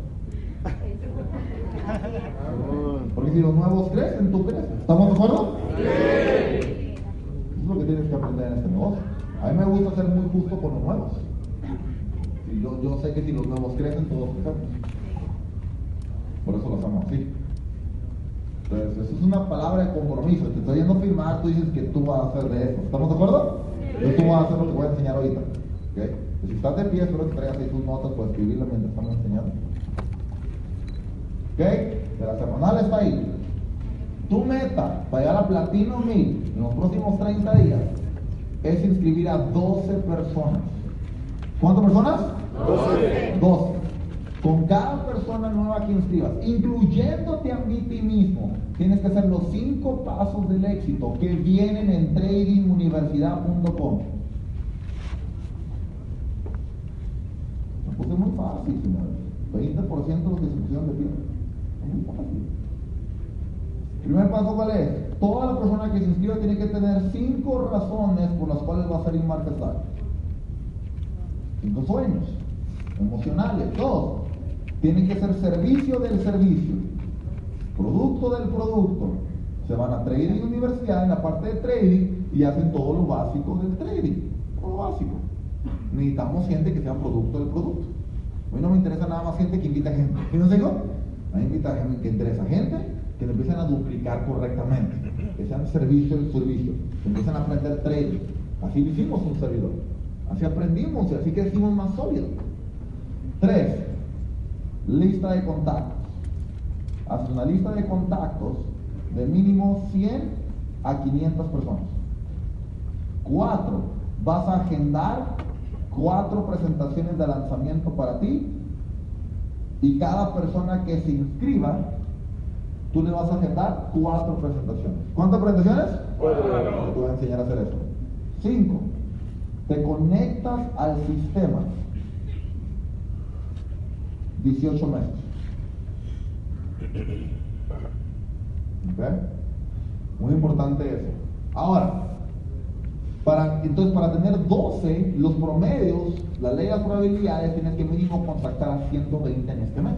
Porque si los nuevos crecen, tú creces. ¿Estamos de acuerdo? Eso es lo que tienes que aprender en este negocio. A mí me gusta ser muy justo con los nuevos. Yo, yo sé que si los nuevos crecen, todos crecemos. Así. Entonces, eso es una palabra de compromiso. Te estoy yendo a firmar, tú dices que tú vas a hacer de eso. ¿Estamos de acuerdo? Yo tú vas a hacer lo que voy a enseñar ahorita. ¿ok? Y si estás de pie, espero que traigas ahí tus notas para escribirlas mientras estamos enseñando. ¿Ok? De la semanal está ahí. Tu meta para llegar a Platino 1000 en los próximos 30 días es inscribir a 12 personas. ¿Cuántas personas? 12. 12. Con cada persona nueva que inscribas, incluyéndote a mí ti mismo, tienes que hacer los cinco pasos del éxito que vienen en tradinguniversidad.com. Lo puse muy fácil, señores. 20% de los que se pusieron de pie. Es muy fácil. Primer paso, ¿cuál es? Toda la persona que se inscriba tiene que tener cinco razones por las cuales va a salir marca Star. Cinco sueños, emocionales, todos. Tienen que ser servicio del servicio, producto del producto. Se van a Trading Universidad en la parte de trading y hacen todo lo básico del trading. Todo lo básico. Necesitamos gente que sea producto del producto. A mí no me interesa nada más gente que invita gente. ¿Sí nos digo? A mí invita gente que interesa gente que lo empiecen a duplicar correctamente, que sean servicio del servicio, que empiecen a aprender trading. Así lo hicimos un servidor. Así aprendimos y así crecimos más sólido. Tres, lista de contactos. Haz una lista de contactos de mínimo 100 a 500 personas. Cuatro, vas a agendar cuatro presentaciones de lanzamiento para ti y cada persona que se inscriba, tú le vas a agendar cuatro presentaciones. ¿Cuántas presentaciones? Cuatro. Te voy a enseñar a hacer eso. Cinco, te conectas al sistema. 18 meses. ¿Ok? Muy importante eso. Ahora, para, entonces para tener 12, los promedios, la ley de las probabilidades, tienes que mínimo contactar a 120 en este mes.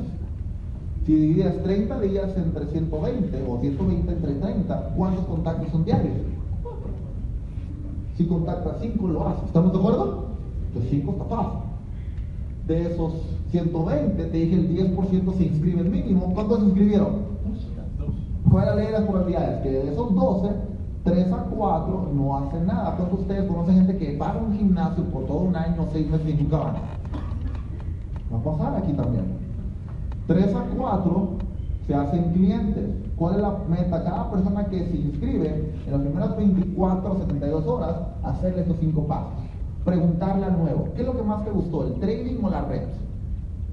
Si divides 30 días entre 120 o 120 entre 30, ¿cuántos contactos son diarios? Si contactas 5 lo haces. ¿Estamos de acuerdo? Entonces 5 está fácil. De esos 120, te dije el 10% se inscribe el mínimo. ¿Cuántos se inscribieron? ¿Cuál es la ley de las probabilidades? Que de esos 12, 3 a 4 no hacen nada. ¿Cuántos de ustedes conocen gente que paga un gimnasio por todo un año, 6 meses y nunca van? Va a pasar aquí también. 3 a 4 se hacen clientes. ¿Cuál es la meta? Cada persona que se inscribe en las primeras 24 o 72 horas, hacerle estos 5 pasos. Preguntarle al nuevo, ¿qué es lo que más te gustó, el trading o la red?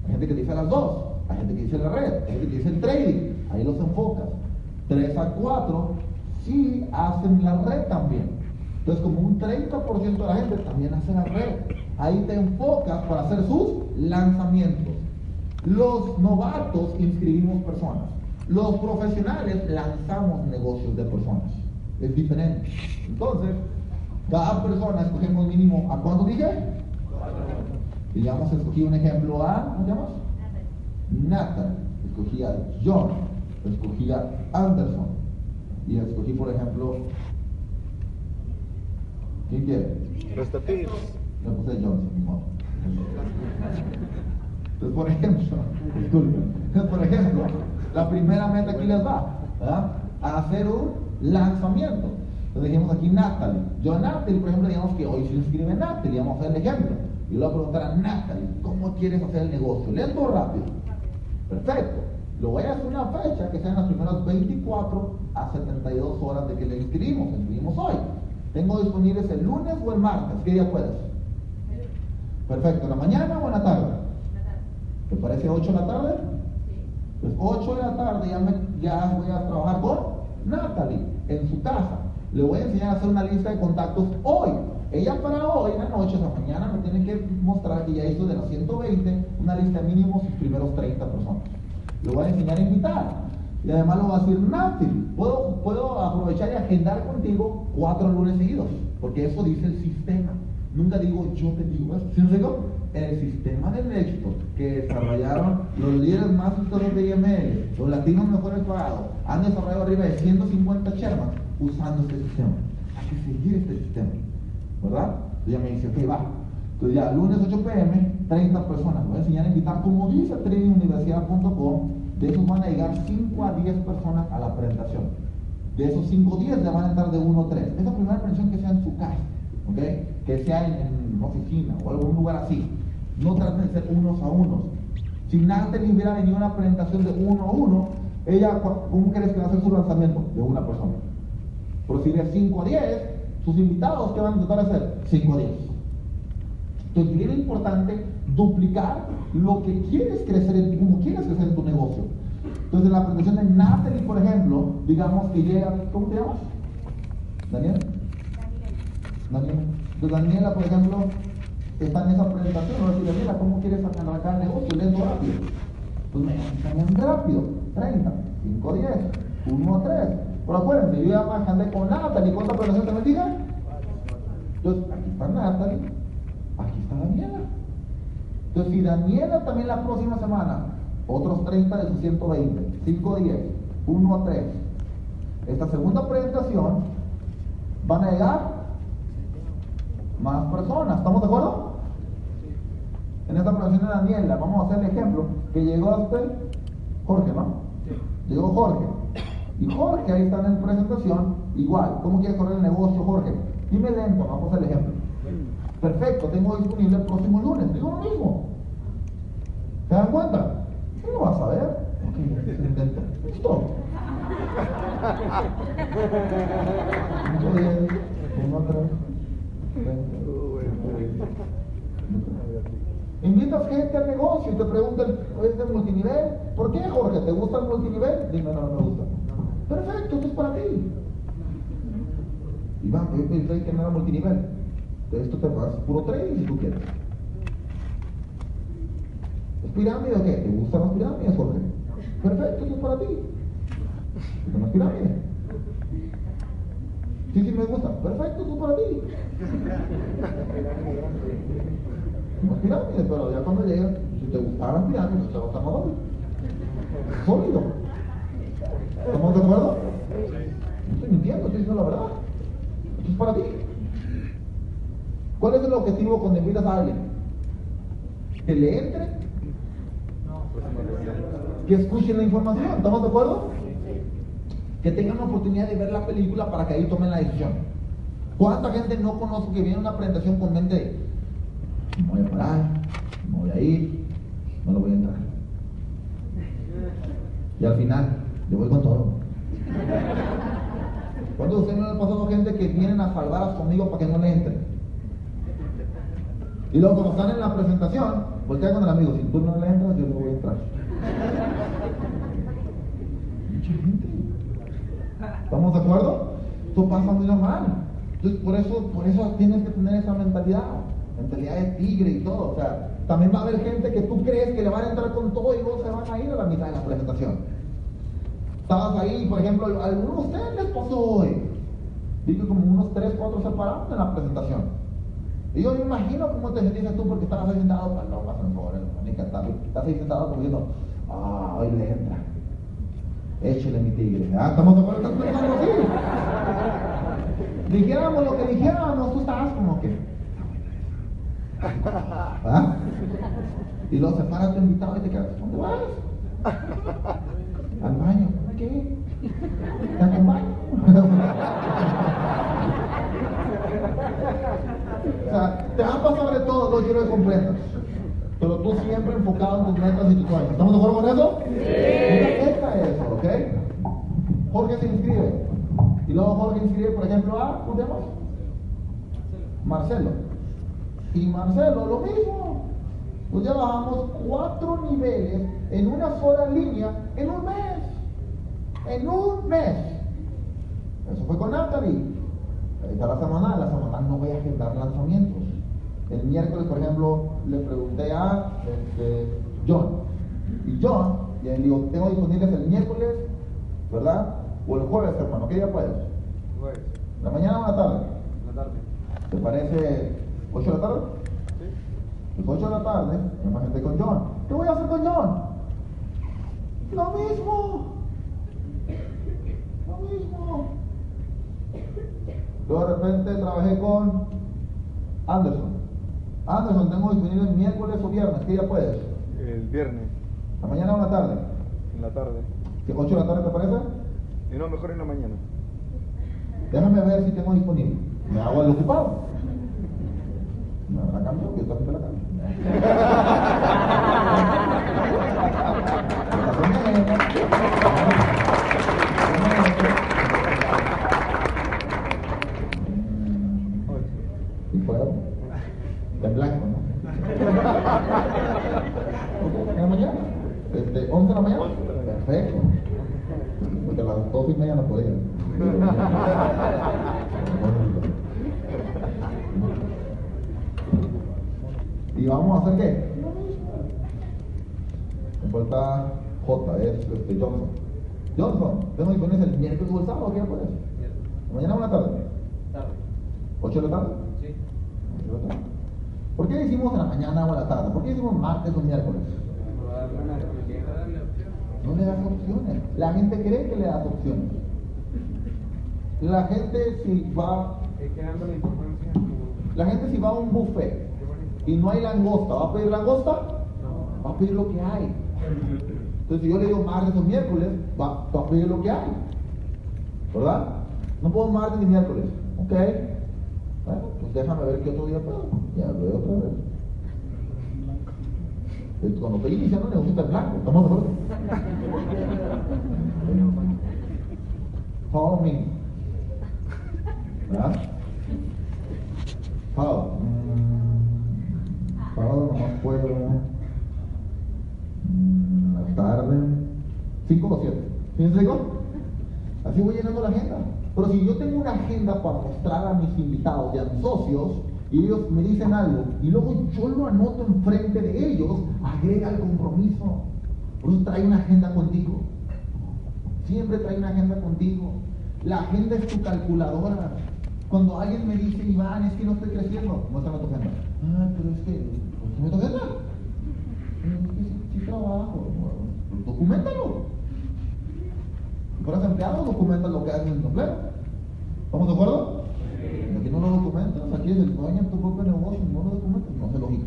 Hay gente que dice las dos, hay gente que dice la red, hay gente que dice el trading, ahí los enfocas. 3 a 4 sí hacen la red también. Entonces, como un 30% de la gente también hace la red. Ahí te enfocas para hacer sus lanzamientos. Los novatos inscribimos personas. Los profesionales lanzamos negocios de personas. Es diferente. Entonces, cada persona escogemos mínimo, ¿a cuánto dije? Digamos, escogí un ejemplo a, ¿cómo te llamas? Nathan. Escogí a John. Escogí a Anderson. Y escogí, por ejemplo, ¿quién quiere? Tips. Me puse Johnson, ni modo. Entonces, por ejemplo, disculpen. Entonces, por ejemplo, la primera meta aquí les va, ¿verdad? A hacer un lanzamiento. Entonces dijimos aquí Natalie. Yo a Natalie, por ejemplo, digamos que hoy se inscribe Natalie, vamos a hacer el ejemplo. Y le voy a preguntar a Natalie, ¿cómo quieres hacer el negocio? ¿Lento o rápido? Perfecto. Lo voy a hacer una fecha que sean las primeras 24 a 72 horas de que le inscribimos. Inscribimos hoy. Tengo disponibles el lunes o el martes. ¿Qué día puedes? Perfecto. ¿En la mañana o en la tarde? ¿Te parece 8 de la tarde? Pues 8 de la tarde ya, me, ya voy a trabajar con Natalie en su casa. Le voy a enseñar a hacer una lista de contactos hoy. Ella para hoy, en la noche, la mañana, me tiene que mostrar que ya hizo de las 120 una lista mínimo sus primeros 30 personas. Le voy a enseñar a invitar. Y además le voy a decir, Natalie, puedo, puedo aprovechar y agendar contigo cuatro lunes seguidos. Porque eso dice el sistema. Nunca digo yo te digo eso. ¿Sí? El sistema del éxito que desarrollaron los líderes más exitosos de IML, los latinos mejores pagados, han desarrollado arriba de 150 Sherman usando este sistema. Hay que seguir este sistema. ¿Verdad? Ella me dice, ok, va. Entonces ya, lunes 8 pm, 30 personas. Voy a enseñar a invitar, como dice tradinguniversidad.com, de esos van a llegar 5 a 10 personas a la presentación. De esos 5 o 10 le van a entrar de 1 a 3. Esa primera presentación que sea en su casa, ¿ok? Que sea en, en oficina o algún lugar así. No traten de ser unos a unos. Si Natalie hubiera venido a una presentación de uno a uno, ella, ¿cómo crees que va a hacer su lanzamiento? De una persona. Pero si de 5 a 10, sus invitados, ¿qué van a de hacer? 5 a 10. Entonces, bien importante duplicar lo que quieres crecer, en, como quieres crecer en tu negocio. Entonces, en la presentación de Natalie, por ejemplo, digamos que llega, ¿cómo te llamas? ¿Daniel? Daniela. Entonces, Daniela, por ejemplo, está en esa presentación, va a decir, Daniela, ¿cómo quieres arrancar el negocio? Lento rápido. Pues me enseñan rápido, 30, 5 10, 1 a 3. Pero acuérdense, yo ya me agendé con Natalie, ¿cuántas presentaciones te me digan? Entonces, aquí está Natalie, aquí está Daniela. Entonces, si Daniela también la próxima semana, otros 30 de sus 120, 5 a 10, 1 a 3. Esta segunda presentación van a llegar más personas. ¿Estamos de acuerdo? En esta presentación de Daniela, vamos a hacer el ejemplo que llegó hasta Jorge, ¿no? Llegó Jorge. Y Jorge, ahí está en la presentación, igual, ¿cómo quieres correr el negocio, Jorge? Dime lento, vamos al ejemplo. Perfecto, tengo disponible el próximo lunes, digo lo mismo. ¿Te dan cuenta? ¿Qué lo vas a ver? Okay, Listo. Invitas gente al negocio y te preguntan, ¿es de multinivel? ¿Por qué, Jorge? ¿Te gusta el multinivel? Dime, no, no me gusta. Perfecto, esto es para ti. Iván, yo pensé que no era multinivel. Esto te vas puro trading si tú quieres. ¿Es pirámide o qué? ¿Te gustan las pirámides, Jorge? Perfecto, esto es para ti. ¿No es pirámide? Sí, sí, me gusta. Perfecto, esto es para ti. No es pirámide, pero ya cuando llegas, si te gustaran las pirámides, te va a estar más. Sólido. ¿Estamos de acuerdo? No estoy mintiendo, estoy diciendo la verdad. Esto es para ti. ¿Cuál es el objetivo cuando invitas a alguien? Que le entre, que escuchen la información. ¿Estamos de acuerdo? Que tengan la oportunidad de ver la película para que ahí tomen la decisión. ¿Cuánta gente no conozco que viene a una presentación con mente me voy a parar, me voy a ir, no lo voy a entrar? Y al final, le voy con todo. ¿Cuántos de ustedes no le ha pasado gente que vienen a salvar amigo para que no le entre? Y luego cuando están en la presentación, voltean con el amigo, si tú no le entras, yo no voy a entrar. Mucha gente. ¿Estamos de acuerdo? Esto pasa muy normal. Entonces, por eso, por eso tienes que tener esa mentalidad, mentalidad de tigre y todo. O sea, también va a haber gente que tú crees que le van a entrar con todo y luego se van a ir a la mitad de la presentación. Estabas ahí, por ejemplo, algunos de ustedes les pasó hoy. Vi que como unos 3, 4 se pararon en la presentación. Y yo me imagino cómo te sentiste tú porque estabas ahí sentado, pasan por el estás, ahí sentado como diciendo, ah, hoy le entra. Échale mi tigre. Ah, estamos de acuerdo, pensando así. Dijéramos lo que dijéramos, tú estabas como que. ¿Ah? Y luego se para tu invitado y te quedas, ¿dónde vas? Al baño. ¿Qué? ¿Te acompaño? O sea, te va a pasar de todo, lo quiero que comprendas. Pero tú siempre enfocado en tus metas y tus sueños. ¿Estamos de acuerdo con eso? Sí. Esta eso, ¿ok? Jorge se inscribe. Y luego Jorge inscribe, por ejemplo, a, ¿cómo se llama? Marcelo. Y Marcelo, lo mismo. Pues ya bajamos cuatro niveles en una sola línea en un mes. En un mes. Eso fue con Natalie. Está la semana, la semana no voy a agendar lanzamientos. El miércoles, por ejemplo, le pregunté a este, John. Y John, y él dijo, tengo disponibles el miércoles, ¿verdad? O el jueves, hermano. ¿Qué día puedes? Jueves. ¿La mañana o la tarde? La tarde. ¿Te parece 8 de la tarde? Sí. Pues 8 de la tarde, me presenté con John. ¿Qué voy a hacer con John? Lo mismo. Luego de repente trabajé con Anderson. Anderson, tengo disponible miércoles o viernes. ¿Qué día puedes? El viernes, ¿La mañana o la tarde? en la tarde. ¿Qué, ¿8 de la tarde te parece? Y no, mejor en la mañana. Déjame ver si tengo disponible. Me hago el ocupado. No, la cambio, yo también te la cambio. Y fueron de blanco, ¿no? Ok, ¿En la mañana? Este, ¿11 de la mañana? Perfecto. Porque a las 12 y media no podía. ¿Y vamos a hacer qué? Me falta J, es este, Johnson. Johnson, tengo disponibles el miércoles o el sábado, ¿qué puedes? ¿Mañana o en la tarde? Tarde. ¿8 de la tarde? Sí. 8 de la tarde. ¿Por qué decimos en la mañana o en la tarde? ¿Por qué decimos martes o miércoles? No le das opciones. La gente cree que le das opciones. La gente si va, dando la gente si va a un buffet y no hay langosta, ¿va a pedir langosta? Va a pedir lo que hay. Entonces si yo le digo martes o miércoles, va, va a pedir lo que hay. ¿Verdad? No puedo martes ni miércoles. ¿Ok? Bueno, pues déjame ver qué otro día puedo. Ya lo veo otra vez. Cuando estoy iniciando el negocio está en blanco, ¿estamos de acuerdo? Follow me. ¿verdad? Parado. Parado nomás puedo. La tarde. 5 o 7. Fíjense, Así voy llenando la agenda. Pero si yo tengo una agenda para mostrar a mis invitados y a mis socios, y ellos me dicen algo, y luego yo lo anoto enfrente de ellos, agrega el compromiso. Por eso trae una agenda contigo. Siempre trae una agenda contigo. La agenda es tu calculadora. Cuando alguien me dice, Iván, es que no estoy creciendo, muéstrame tu agenda. Ah, pero es que, muéstrame tu agenda. Es que sí, sí trabajo. Pues documentalo. Si fueras empleado, documenta lo que haces en tu empleo. ¿Estamos de acuerdo? Y aquí no lo documentas, aquí es el dueño de tu propio negocio, no lo documentas, no se lógica.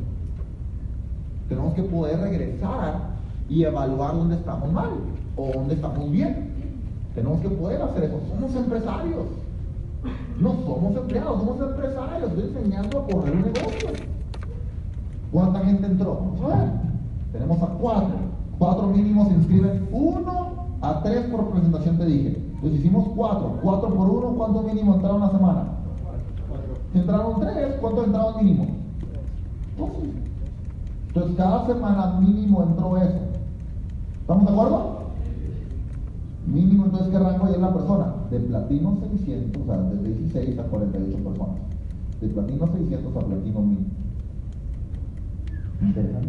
Tenemos que poder regresar y evaluar dónde estamos mal o dónde estamos bien. Tenemos que poder hacer eso. Somos empresarios. No somos empleados, somos empresarios. Estoy enseñando a correr un negocio. ¿Cuánta gente entró? Tenemos a cuatro. Cuatro mínimos se inscriben. Uno a tres por presentación te dije. Entonces hicimos cuatro. Cuatro por uno, ¿cuánto mínimo entraron la semana? Si entraron tres, ¿cuánto entraron mínimo? Entonces cada semana mínimo entró eso. ¿Estamos de acuerdo? Mínimo entonces ¿qué rango hay en la persona? De platino 600, o sea, de 16 a 48 personas. De platino 600 a platino 1000. Interesante.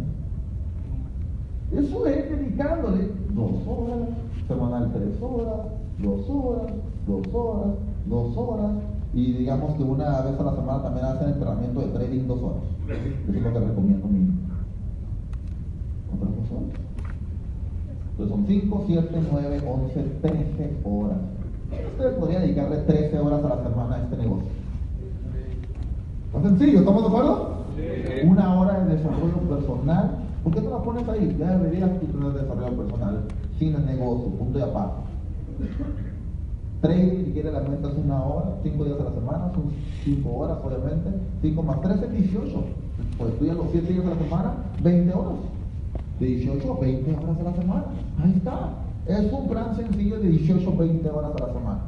Eso es dedicándole dos horas, semanal tres horas, dos horas, dos horas, dos horas, y digamos que una vez a la semana también hacen entrenamiento de trading dos horas. Eso es lo que recomiendo mínimo. ¿Otras dos horas? Entonces son 5, 7, 9, 11, 13 horas. Usted podría dedicarle 13 horas a la semana a este negocio. ¿Más sencillo? ¿Estamos de acuerdo? Una hora de desarrollo personal. ¿Por qué no la pones ahí? Ya deberías tú tener desarrollo personal sin el negocio, punto y aparte. Trading, si quieres, la meta es una hora, 5 días a la semana, son 5 horas, obviamente. 5 más 13 es 18. Pues estudias los 7 días a la semana, 20 horas. De 18 a 20 horas a la semana. Ahí está. Es un plan sencillo de 18 a 20 horas a la semana.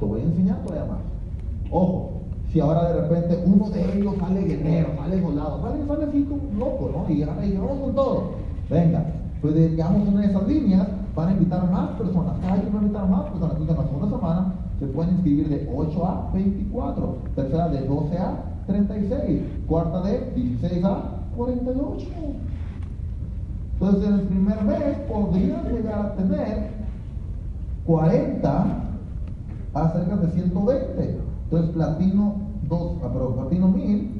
Te voy a enseñar todavía más. Ojo, si ahora de repente uno de ellos sale guerrero, sale volado, sale, sale así como loco, ¿no? Y vamos con todo. Venga, pues digamos de esas líneas, van a invitar más personas. Cada quien va a invitar más personas. Entonces, en la segunda semana se pueden inscribir de 8 a 24, tercera de 12 a 36, cuarta de 16 a 48. Entonces, en el primer mes podrías llegar a tener 40 a cerca de 120. Entonces, platino 2, ah, perdón, platino 1000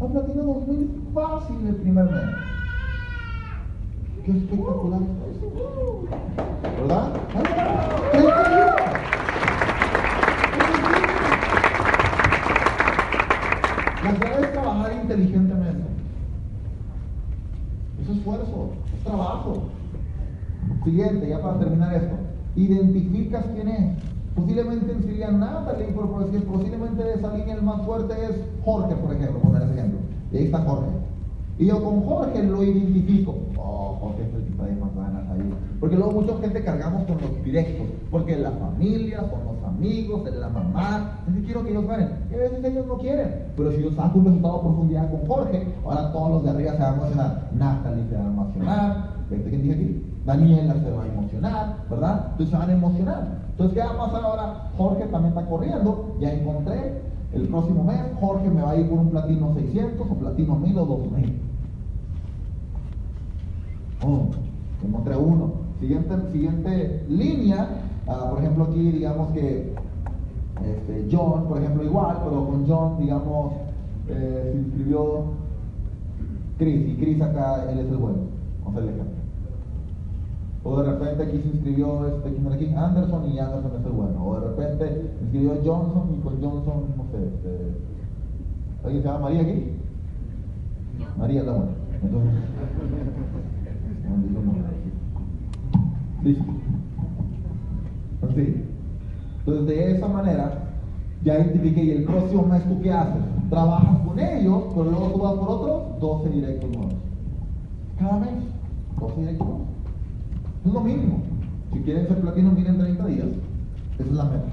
a platino 2000 fácil el primer mes. Qué espectacular es eso. ¿Verdad? Ahí está, 30 días. La clave es trabajar inteligentemente. Es esfuerzo, es trabajo. Siguiente, ya para terminar esto. Identificas quién es. Posiblemente sería Natalie, pero por decir, posiblemente de esa línea el más fuerte es Jorge, por ejemplo, poner ese ejemplo. Y ahí está Jorge. Y yo con Jorge lo identifico. Oh, Jorge es el más ganas ahí. Porque luego mucha gente cargamos con los directos. Porque la familia, con los amigos, de la mamá. Entonces quiero que ellos ganen. Y a veces ellos no quieren. Pero si yo saco un resultado de profundidad con Jorge, ahora todos los de arriba se van a emocionar. Natalie se va a emocionar. ¿Viste quién dije aquí? Daniela se va a emocionar, ¿verdad? Entonces se van a emocionar. Entonces, ¿qué va a pasar ahora? Jorge también está corriendo. Ya encontré. El próximo mes, Jorge me va a ir por un platino 600 o platino 1000 o 2000. Oh, encontré uno. Siguiente, siguiente línea, ah, por ejemplo aquí digamos que este, John, por ejemplo igual, pero con John digamos eh, se inscribió Chris y Chris acá él es el bueno. Vamos a ver. O de repente aquí se inscribió este, ¿quién era aquí? Anderson y Anderson es el bueno. O de repente se inscribió Johnson y con Johnson, no sé, este, ¿alguien se llama María aquí? María es la buena. Entonces, Listo. Así. Entonces, de esa manera, ya identifiqué. ¿Y el próximo mes tú qué haces? Trabajas con ellos, pero luego tú vas por otros 12 directos nuevos. Cada mes, 12 directos nuevos. Es lo mínimo. Si quieren ser platino, miren 30 días. Esa es la meta.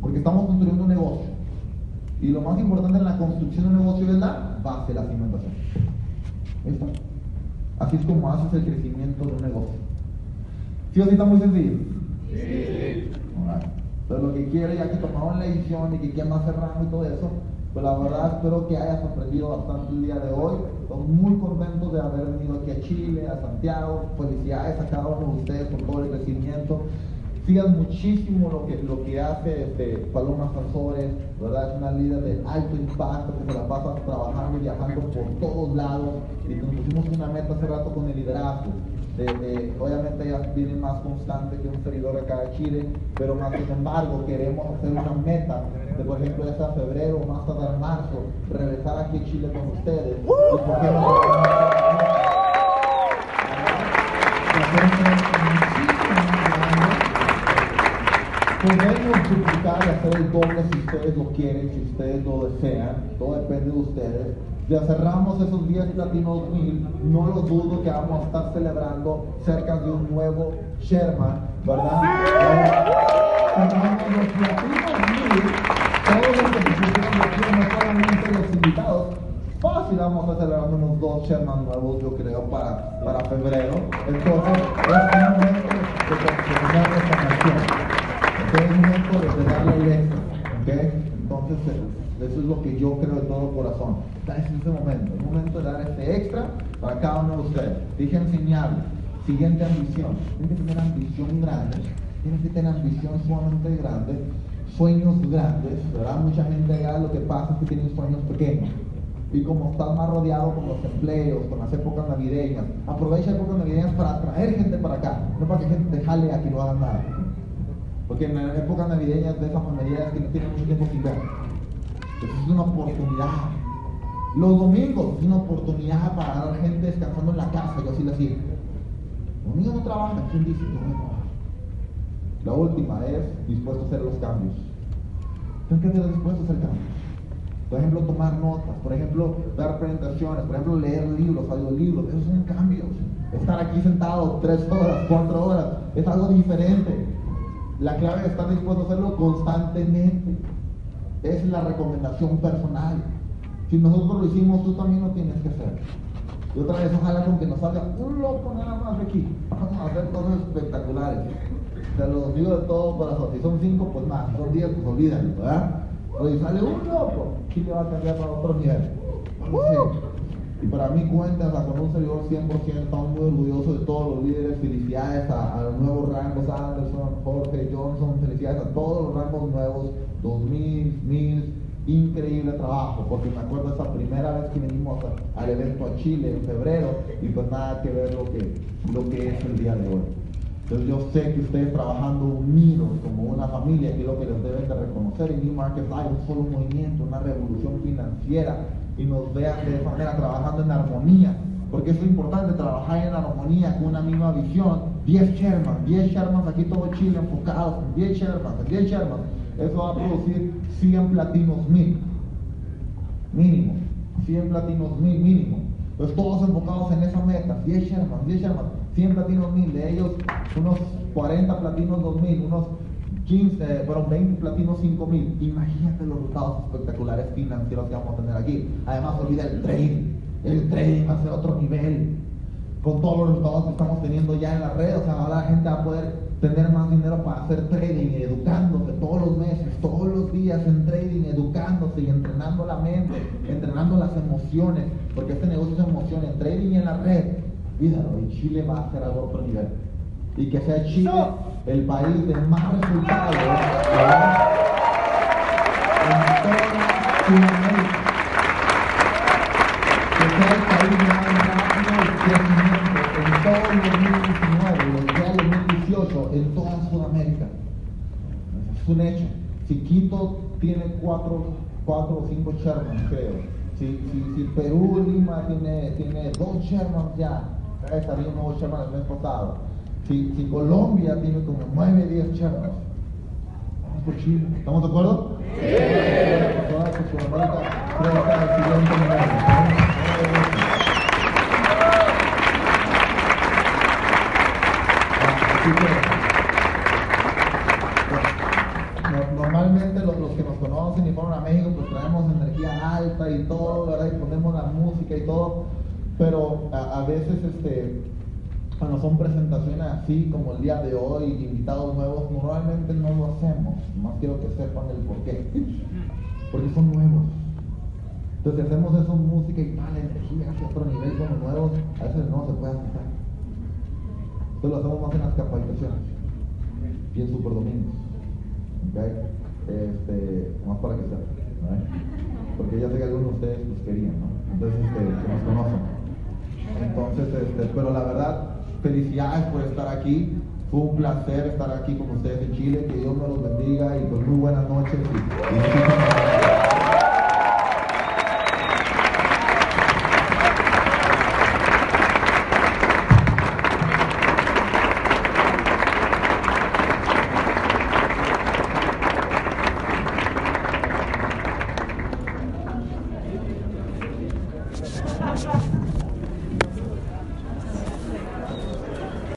Porque estamos construyendo un negocio. Y lo más importante en la construcción de un negocio es la base, la cimentación. ¿Listo? Así es como haces el crecimiento de un negocio. ¿Sí o sí está muy sencillo? Entonces lo que quiero, ya que tomaron la decisión y que quieren hacer ramo y todo eso, pues la verdad espero que hayas aprendido bastante el día de hoy. Estamos muy contentos de haber venido aquí a Chile, a Santiago. Felicidades a cada uno de ustedes por todo el crecimiento. Sigan muchísimo lo que, lo que hace este, Paloma Sansores, ¿verdad? Es una líder de alto impacto que se la pasa trabajando y viajando por todos lados. Y nos pusimos una meta hace rato con el liderazgo. De, de- obviamente ella viene más constante que un servidor acá de Chile, pero más sin embargo queremos hacer una meta de por ejemplo ya sea febrero o más tarde en marzo, regresar aquí a Chile con ustedes. ¿Y muchísimo más grande Podemos duplicar y hacer el doble si ustedes lo quieren, si ustedes lo desean, todo depende de ustedes. Ya cerramos esos 10 latinos mil, no lo dudo que vamos a estar celebrando cerca de un nuevo Sherman, ¿verdad? Cerramos los latinos mil, todos los que pusieron aquí, no solamente los invitados, fácil vamos a celebrar unos dos Sherman nuevos, yo creo, para, para febrero. Entonces, es un momento de confirmar esta canción. Entonces es momento de darle el extra, ¿ok? Entonces eso es lo que yo creo de todo corazón. Está en ese momento, es momento de dar este extra para cada uno de ustedes. Dije enseñarles. Siguiente ambición. Tienen que tener ambición grande. Tienen que tener ambición sumamente grande. Sueños grandes, ¿verdad? Mucha gente allá lo que pasa es que tienen sueños pequeños. Y como estás más rodeado con los empleos, con las épocas navideñas, aprovecha épocas navideñas para atraer gente para acá, no para que gente te jale a que no hagan nada. Porque en la época navideña de esas familias que no tienen mucho tiempo sin ver. Es una oportunidad. Los domingos es una oportunidad para dar gente descansando en la casa, yo así lo hacía. Los domingos no trabajan, ¿quién dice que no? La última es dispuesto a hacer los cambios. Tienes que estar dispuesto a hacer cambios. Por ejemplo, tomar notas, por ejemplo, dar presentaciones, por ejemplo, leer libros, audiolibros, esos son cambios. Estar aquí sentado tres horas, cuatro horas, es algo diferente. La clave es estar dispuesto a hacerlo constantemente. Es la recomendación personal. Si nosotros lo hicimos, tú también lo tienes que hacer. Y otra vez, ojalá con que nos salga un loco nada más de aquí. Vamos a hacer cosas espectaculares. Se los digo de todo corazón. Si son cinco, pues más. Son diez, pues olvídalo, ¿verdad? Pero si sale un loco, ¿quién le va a cambiar para otro nivel? Lo sé. Y para mí cuenta, con un servidor 100%, estamos muy orgullosos de todos los líderes, felicidades a, los nuevos rangos, Anderson, Jorge, Johnson, felicidades a todos los rangos nuevos, 2000, 1000, increíble trabajo, porque me acuerdo esa primera vez que venimos al evento a Chile en febrero, y pues nada que ver lo que, lo que es el día de hoy. Entonces yo sé que ustedes trabajando unidos como una familia, que es lo que les deben de reconocer en New Market Live, un solo movimiento, una revolución financiera, y nos vean de esa manera trabajando en armonía, porque es lo importante, trabajar en armonía con una misma visión. 10 Sherman, 10 Shermans aquí todo Chile enfocados, en 10 Shermans, en 10 Shermans, eso va a producir 100 platinos mil, mínimo, 100 platinos mil mínimo. Entonces todos enfocados en esa meta, 10 Sherman, 10 Sherman, 100 platinos mil, de ellos unos 40 platinos 2000, unos 15, bueno, 20 platinos 5000. Imagínate los resultados espectaculares financieros que vamos a tener aquí. Además, olvida el trading. El trading va a ser otro nivel. Con todos los resultados que estamos teniendo ya en la red, o sea, ahora la gente va a poder tener más dinero para hacer trading educándose todos los meses, todos los días en trading, educándose y entrenando la mente, entrenando las emociones, porque este negocio es emociones, trading en la red. Cuídalo, y Chile va a ser algo otro nivel. Y que sea Chile el país de más resultados ¿verdad? en toda Sudamérica. Que sea el país de más rápido crecimiento en todo el 2019 y el día del 2018 en toda Sudamérica. Es un hecho. Si Quito tiene cuatro, cuatro o cinco Shermans, creo. Si, si, si Perú, Lima tiene, tiene dos Shermans ya, salir un nuevo Sherman el mes pasado. Si, Colombia tiene como 9, 10 Shermans, vamos por Chile. ¿Estamos de acuerdo? Sí. Normalmente los, los que nos conocen y fueron a México, pues traemos energía alta y todo, ¿verdad? Y ponemos la música y todo, pero a veces este, nosotros son presentaciones así como el día de hoy, invitados nuevos, normalmente no lo hacemos. Más quiero que sepan el por qué. Porque son nuevos. Entonces hacemos eso música y tal, energía hacia otro nivel con los nuevos, a veces no se puede aceptar. Entonces lo hacemos más en las capacitaciones y en super domingos. Este, más para que sepan. Porque ya sé que algunos de ustedes pues querían, ¿no? Entonces este, que nos conocen. Entonces, este, pero la verdad, felicidades por estar aquí. Fue un placer estar aquí con ustedes en Chile. Que Dios me los bendiga y pues muy buenas noches.